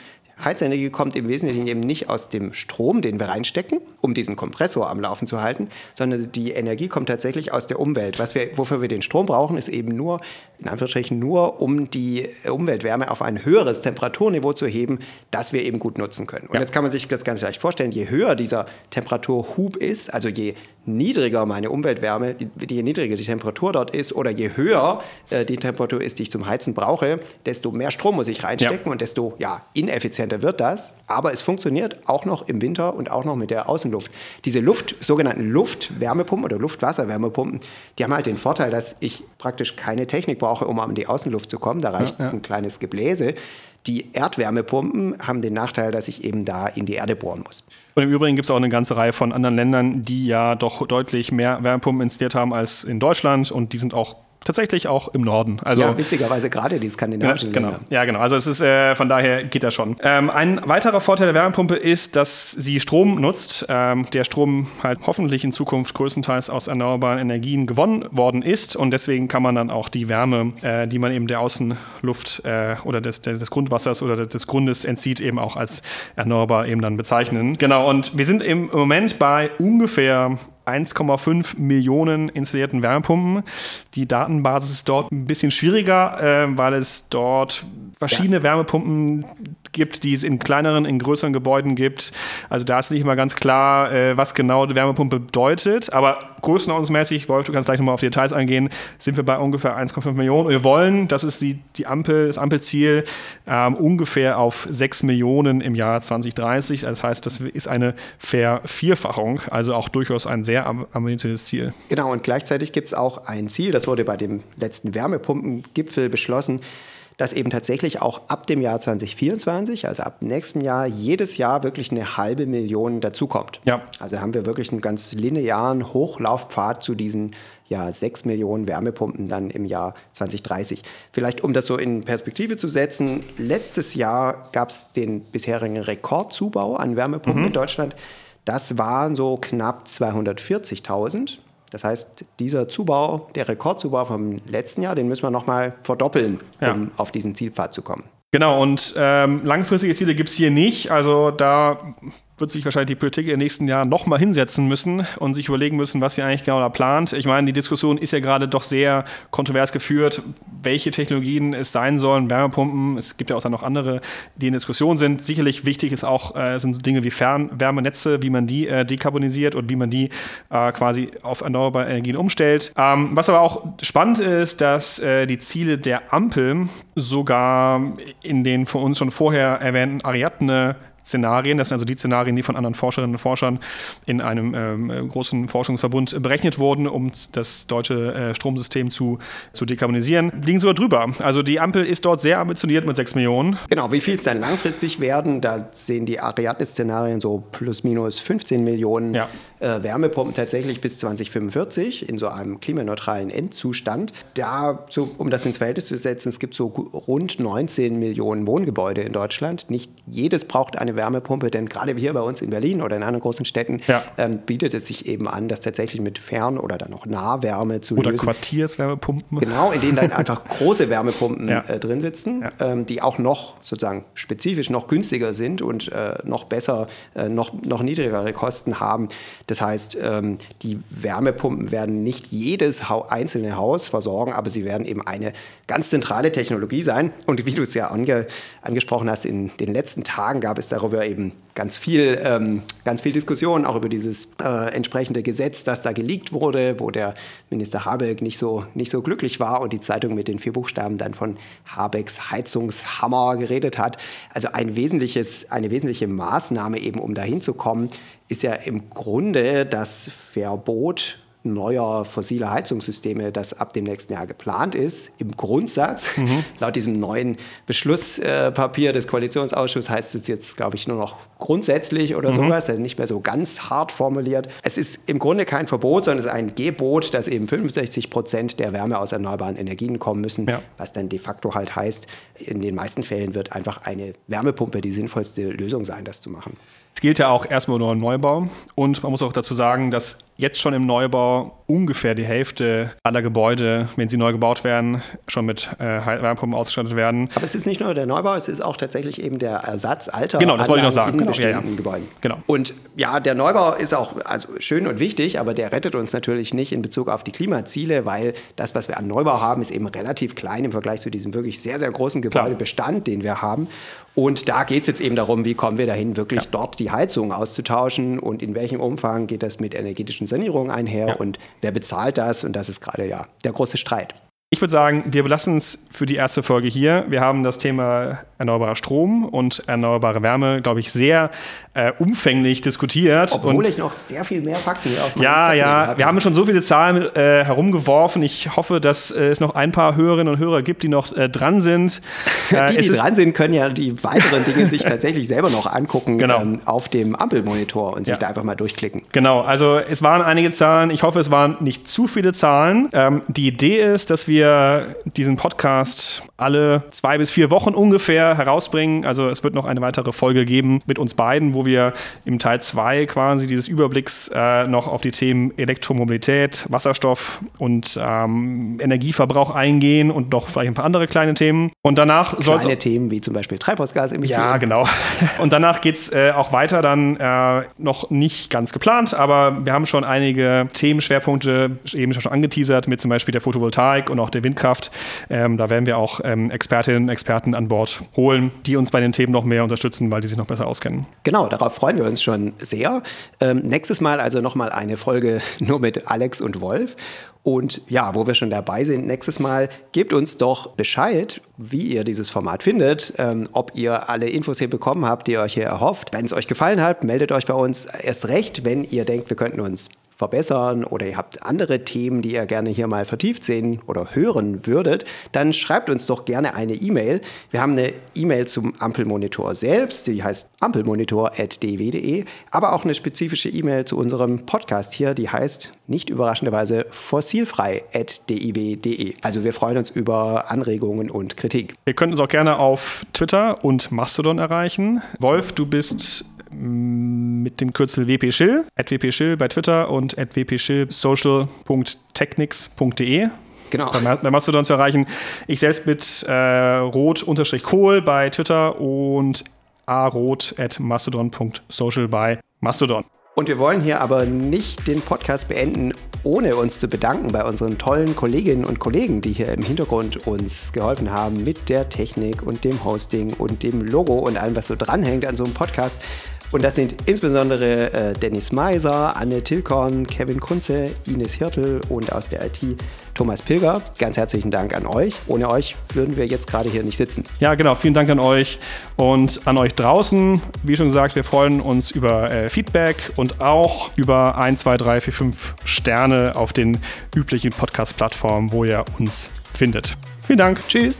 Heizenergie kommt im Wesentlichen eben nicht aus dem Strom, den wir reinstecken, um diesen Kompressor am Laufen zu halten, sondern die Energie kommt tatsächlich aus der Umwelt. Was wir, wofür wir den Strom brauchen, ist eben nur, in Anführungsstrichen, nur um die Umweltwärme auf ein höheres Temperaturniveau zu heben, das wir eben gut nutzen können. Und ja. jetzt kann man sich das ganz leicht vorstellen, je höher dieser Temperaturhub ist, also je niedriger meine Umweltwärme, je niedriger die Temperatur dort ist oder je höher äh, die Temperatur ist, die ich zum Heizen brauche, desto mehr Strom muss ich reinstecken ja. und desto ja, ineffizienter wird das. Aber es funktioniert auch noch im Winter und auch noch mit der Außenluft. Diese Luft, sogenannten Luftwärmepumpen oder Luftwasserwärmepumpen, die haben halt den Vorteil, dass ich praktisch keine Technik brauche, um an die Außenluft zu kommen. Da reicht ja, ja. ein kleines Gebläse. Die Erdwärmepumpen haben den Nachteil, dass ich eben da in die Erde bohren muss. Und im Übrigen gibt es auch eine ganze Reihe von anderen Ländern, die ja doch deutlich mehr Wärmepumpen installiert haben als in Deutschland und die sind auch tatsächlich auch im Norden. Also, ja, witzigerweise gerade die skandinavischen genau, Länder. Ja, genau. Also es ist äh, von daher geht das schon. Ähm, ein weiterer Vorteil der Wärmepumpe ist, dass sie Strom nutzt, ähm, der Strom halt hoffentlich in Zukunft größtenteils aus erneuerbaren Energien gewonnen worden ist und deswegen kann man dann auch die Wärme, äh, die man eben der Außenluft äh, oder des, des Grundwassers oder des Grundes entzieht, eben auch als erneuerbar eben dann bezeichnen. Genau. Und wir sind im Moment bei ungefähr 1,5 Millionen installierten Wärmepumpen. Die Datenbasis ist dort ein bisschen schwieriger, äh, weil es dort verschiedene ja. Wärmepumpen gibt, die es in kleineren, in größeren Gebäuden gibt. Also da ist nicht immer ganz klar, äh, was genau die Wärmepumpe bedeutet. Aber größenordnungsmäßig, Wolf, du kannst gleich nochmal auf die Details eingehen, sind wir bei ungefähr 1,5 Millionen. Wir wollen, das ist die, die Ampel, das Ampelziel, ähm, ungefähr auf 6 Millionen im Jahr 2030. Das heißt, das ist eine Vervierfachung, also auch durchaus ein sehr ambitioniertes Ziel. Genau, und gleichzeitig gibt es auch ein Ziel, das wurde bei dem letzten Wärmepumpengipfel beschlossen, dass eben tatsächlich auch ab dem Jahr 2024, also ab nächstem Jahr, jedes Jahr wirklich eine halbe Million dazukommt. Ja. Also haben wir wirklich einen ganz linearen Hochlaufpfad zu diesen ja, 6 Millionen Wärmepumpen dann im Jahr 2030. Vielleicht um das so in Perspektive zu setzen, letztes Jahr gab es den bisherigen Rekordzubau an Wärmepumpen mhm. in Deutschland. Das waren so knapp 240.000. Das heißt, dieser Zubau, der Rekordzubau vom letzten Jahr, den müssen wir nochmal verdoppeln, ja. um auf diesen Zielpfad zu kommen. Genau, und ähm, langfristige Ziele gibt es hier nicht. Also da wird sich wahrscheinlich die Politik in den nächsten Jahren nochmal hinsetzen müssen und sich überlegen müssen, was sie eigentlich genau da plant. Ich meine, die Diskussion ist ja gerade doch sehr kontrovers geführt, welche Technologien es sein sollen, Wärmepumpen. Es gibt ja auch dann noch andere, die in Diskussion sind. Sicherlich wichtig ist auch, äh, sind so Dinge wie Fernwärmenetze, wie man die äh, dekarbonisiert und wie man die äh, quasi auf erneuerbare Energien umstellt. Ähm, was aber auch spannend ist, dass äh, die Ziele der Ampel sogar in den von uns schon vorher erwähnten Ariadne Szenarien. Das sind also die Szenarien, die von anderen Forscherinnen und Forschern in einem ähm, großen Forschungsverbund berechnet wurden, um das deutsche äh, Stromsystem zu, zu dekarbonisieren, liegen sogar drüber. Also die Ampel ist dort sehr ambitioniert mit 6 Millionen. Genau, wie viel es dann langfristig werden, da sehen die Ariadne-Szenarien so plus minus 15 Millionen ja. Äh, Wärmepumpen tatsächlich bis 2045 in so einem klimaneutralen Endzustand. Da, so, um das ins Verhältnis zu setzen, es gibt so rund 19 Millionen Wohngebäude in Deutschland. Nicht jedes braucht eine Wärmepumpe, denn gerade hier bei uns in Berlin oder in anderen großen Städten ja. ähm, bietet es sich eben an, das tatsächlich mit Fern- oder dann noch Nahwärme zu oder lösen. Oder Quartierswärmepumpen. Genau, in denen dann einfach große Wärmepumpen ja. äh, drin sitzen, ja. ähm, die auch noch sozusagen spezifisch noch günstiger sind und äh, noch besser, äh, noch, noch niedrigere Kosten haben. Das heißt, ähm, die Wärmepumpen werden nicht jedes einzelne Haus versorgen, aber sie werden eben eine ganz zentrale Technologie sein. Und wie du es ja ange angesprochen hast, in den letzten Tagen gab es darüber eben ganz viel, ähm, ganz viel Diskussion, auch über dieses äh, entsprechende Gesetz, das da geleakt wurde, wo der Minister Habeck nicht so, nicht so glücklich war und die Zeitung mit den vier Buchstaben dann von Habecks Heizungshammer geredet hat. Also ein wesentliches, eine wesentliche Maßnahme eben, um dahin zu kommen, ist ja im Grunde das Verbot neuer fossiler Heizungssysteme, das ab dem nächsten Jahr geplant ist. Im Grundsatz, mhm. laut diesem neuen Beschlusspapier des Koalitionsausschusses heißt es jetzt, glaube ich, nur noch grundsätzlich oder mhm. sowas, also nicht mehr so ganz hart formuliert. Es ist im Grunde kein Verbot, sondern es ist ein Gebot, dass eben 65 Prozent der Wärme aus erneuerbaren Energien kommen müssen, ja. was dann de facto halt heißt, in den meisten Fällen wird einfach eine Wärmepumpe die sinnvollste Lösung sein, das zu machen. Es gilt ja auch erstmal nur im Neubau. Und man muss auch dazu sagen, dass jetzt schon im Neubau ungefähr die Hälfte aller Gebäude, wenn sie neu gebaut werden, schon mit äh, Wärmepumpen ausgestattet werden. Aber es ist nicht nur der Neubau, es ist auch tatsächlich eben der Ersatz alter Genau, das wollte ich noch sagen. Genau, ja, ja. Gebäuden. Genau. Und ja, der Neubau ist auch also schön und wichtig, aber der rettet uns natürlich nicht in Bezug auf die Klimaziele, weil das, was wir an Neubau haben, ist eben relativ klein im Vergleich zu diesem wirklich sehr, sehr großen Gebäudebestand, den wir haben. Und da geht es jetzt eben darum, wie kommen wir dahin, wirklich ja. dort die Heizung auszutauschen und in welchem Umfang geht das mit energetischen Sanierungen einher ja. und wer bezahlt das? Und das ist gerade ja der große Streit. Ich würde sagen, wir belassen es für die erste Folge hier. Wir haben das Thema erneuerbarer Strom und erneuerbare Wärme, glaube ich, sehr äh, umfänglich diskutiert. Obwohl und ich noch sehr viel mehr Fakten hier auf Ja, Zettel ja, habe. wir haben schon so viele Zahlen äh, herumgeworfen. Ich hoffe, dass äh, es noch ein paar Hörerinnen und Hörer gibt, die noch äh, dran sind. die, die dran sind, können ja die weiteren Dinge sich tatsächlich selber noch angucken genau. ähm, auf dem Ampelmonitor und sich ja. da einfach mal durchklicken. Genau, also es waren einige Zahlen. Ich hoffe, es waren nicht zu viele Zahlen. Ähm, die Idee ist, dass wir diesen Podcast alle zwei bis vier Wochen ungefähr herausbringen. Also es wird noch eine weitere Folge geben mit uns beiden, wo wir im Teil zwei quasi dieses Überblicks äh, noch auf die Themen Elektromobilität, Wasserstoff und ähm, Energieverbrauch eingehen und noch vielleicht ein paar andere kleine Themen. Und danach soll Kleine Themen wie zum Beispiel Treibhausgasemissionen. Ja, genau. Und danach geht es äh, auch weiter, dann äh, noch nicht ganz geplant, aber wir haben schon einige Themenschwerpunkte eben schon angeteasert, mit zum Beispiel der Photovoltaik und auch der Windkraft. Ähm, da werden wir auch ähm, Expertinnen und Experten an Bord holen, die uns bei den Themen noch mehr unterstützen, weil die sich noch besser auskennen. Genau, darauf freuen wir uns schon sehr. Ähm, nächstes Mal also nochmal eine Folge nur mit Alex und Wolf. Und ja, wo wir schon dabei sind, nächstes Mal gebt uns doch Bescheid, wie ihr dieses Format findet, ähm, ob ihr alle Infos hier bekommen habt, die ihr euch hier erhofft. Wenn es euch gefallen hat, meldet euch bei uns erst recht, wenn ihr denkt, wir könnten uns verbessern oder ihr habt andere Themen, die ihr gerne hier mal vertieft sehen oder hören würdet, dann schreibt uns doch gerne eine E-Mail. Wir haben eine E-Mail zum Ampelmonitor selbst, die heißt ampelmonitor.dw.de, aber auch eine spezifische E-Mail zu unserem Podcast hier, die heißt nicht überraschenderweise fossilfrei.diw.de. Also wir freuen uns über Anregungen und Kritik. Ihr könnt uns auch gerne auf Twitter und Mastodon erreichen. Wolf, du bist mit dem Kürzel wpschill, at wpschill bei Twitter und at wpschill.social.technics.de. Genau. Bei Mastodon zu erreichen. Ich selbst mit äh, rot-kohl bei Twitter und arot.mastodon.social bei Mastodon. Und wir wollen hier aber nicht den Podcast beenden, ohne uns zu bedanken bei unseren tollen Kolleginnen und Kollegen, die hier im Hintergrund uns geholfen haben mit der Technik und dem Hosting und dem Logo und allem, was so dranhängt an so einem Podcast. Und das sind insbesondere äh, Dennis Meiser, Anne Tilkorn, Kevin Kunze, Ines Hirtel und aus der IT Thomas Pilger. Ganz herzlichen Dank an euch. Ohne euch würden wir jetzt gerade hier nicht sitzen. Ja, genau. Vielen Dank an euch und an euch draußen. Wie schon gesagt, wir freuen uns über äh, Feedback und auch über 1, 2, 3, 4, 5 Sterne auf den üblichen Podcast-Plattformen, wo ihr uns findet. Vielen Dank. Tschüss.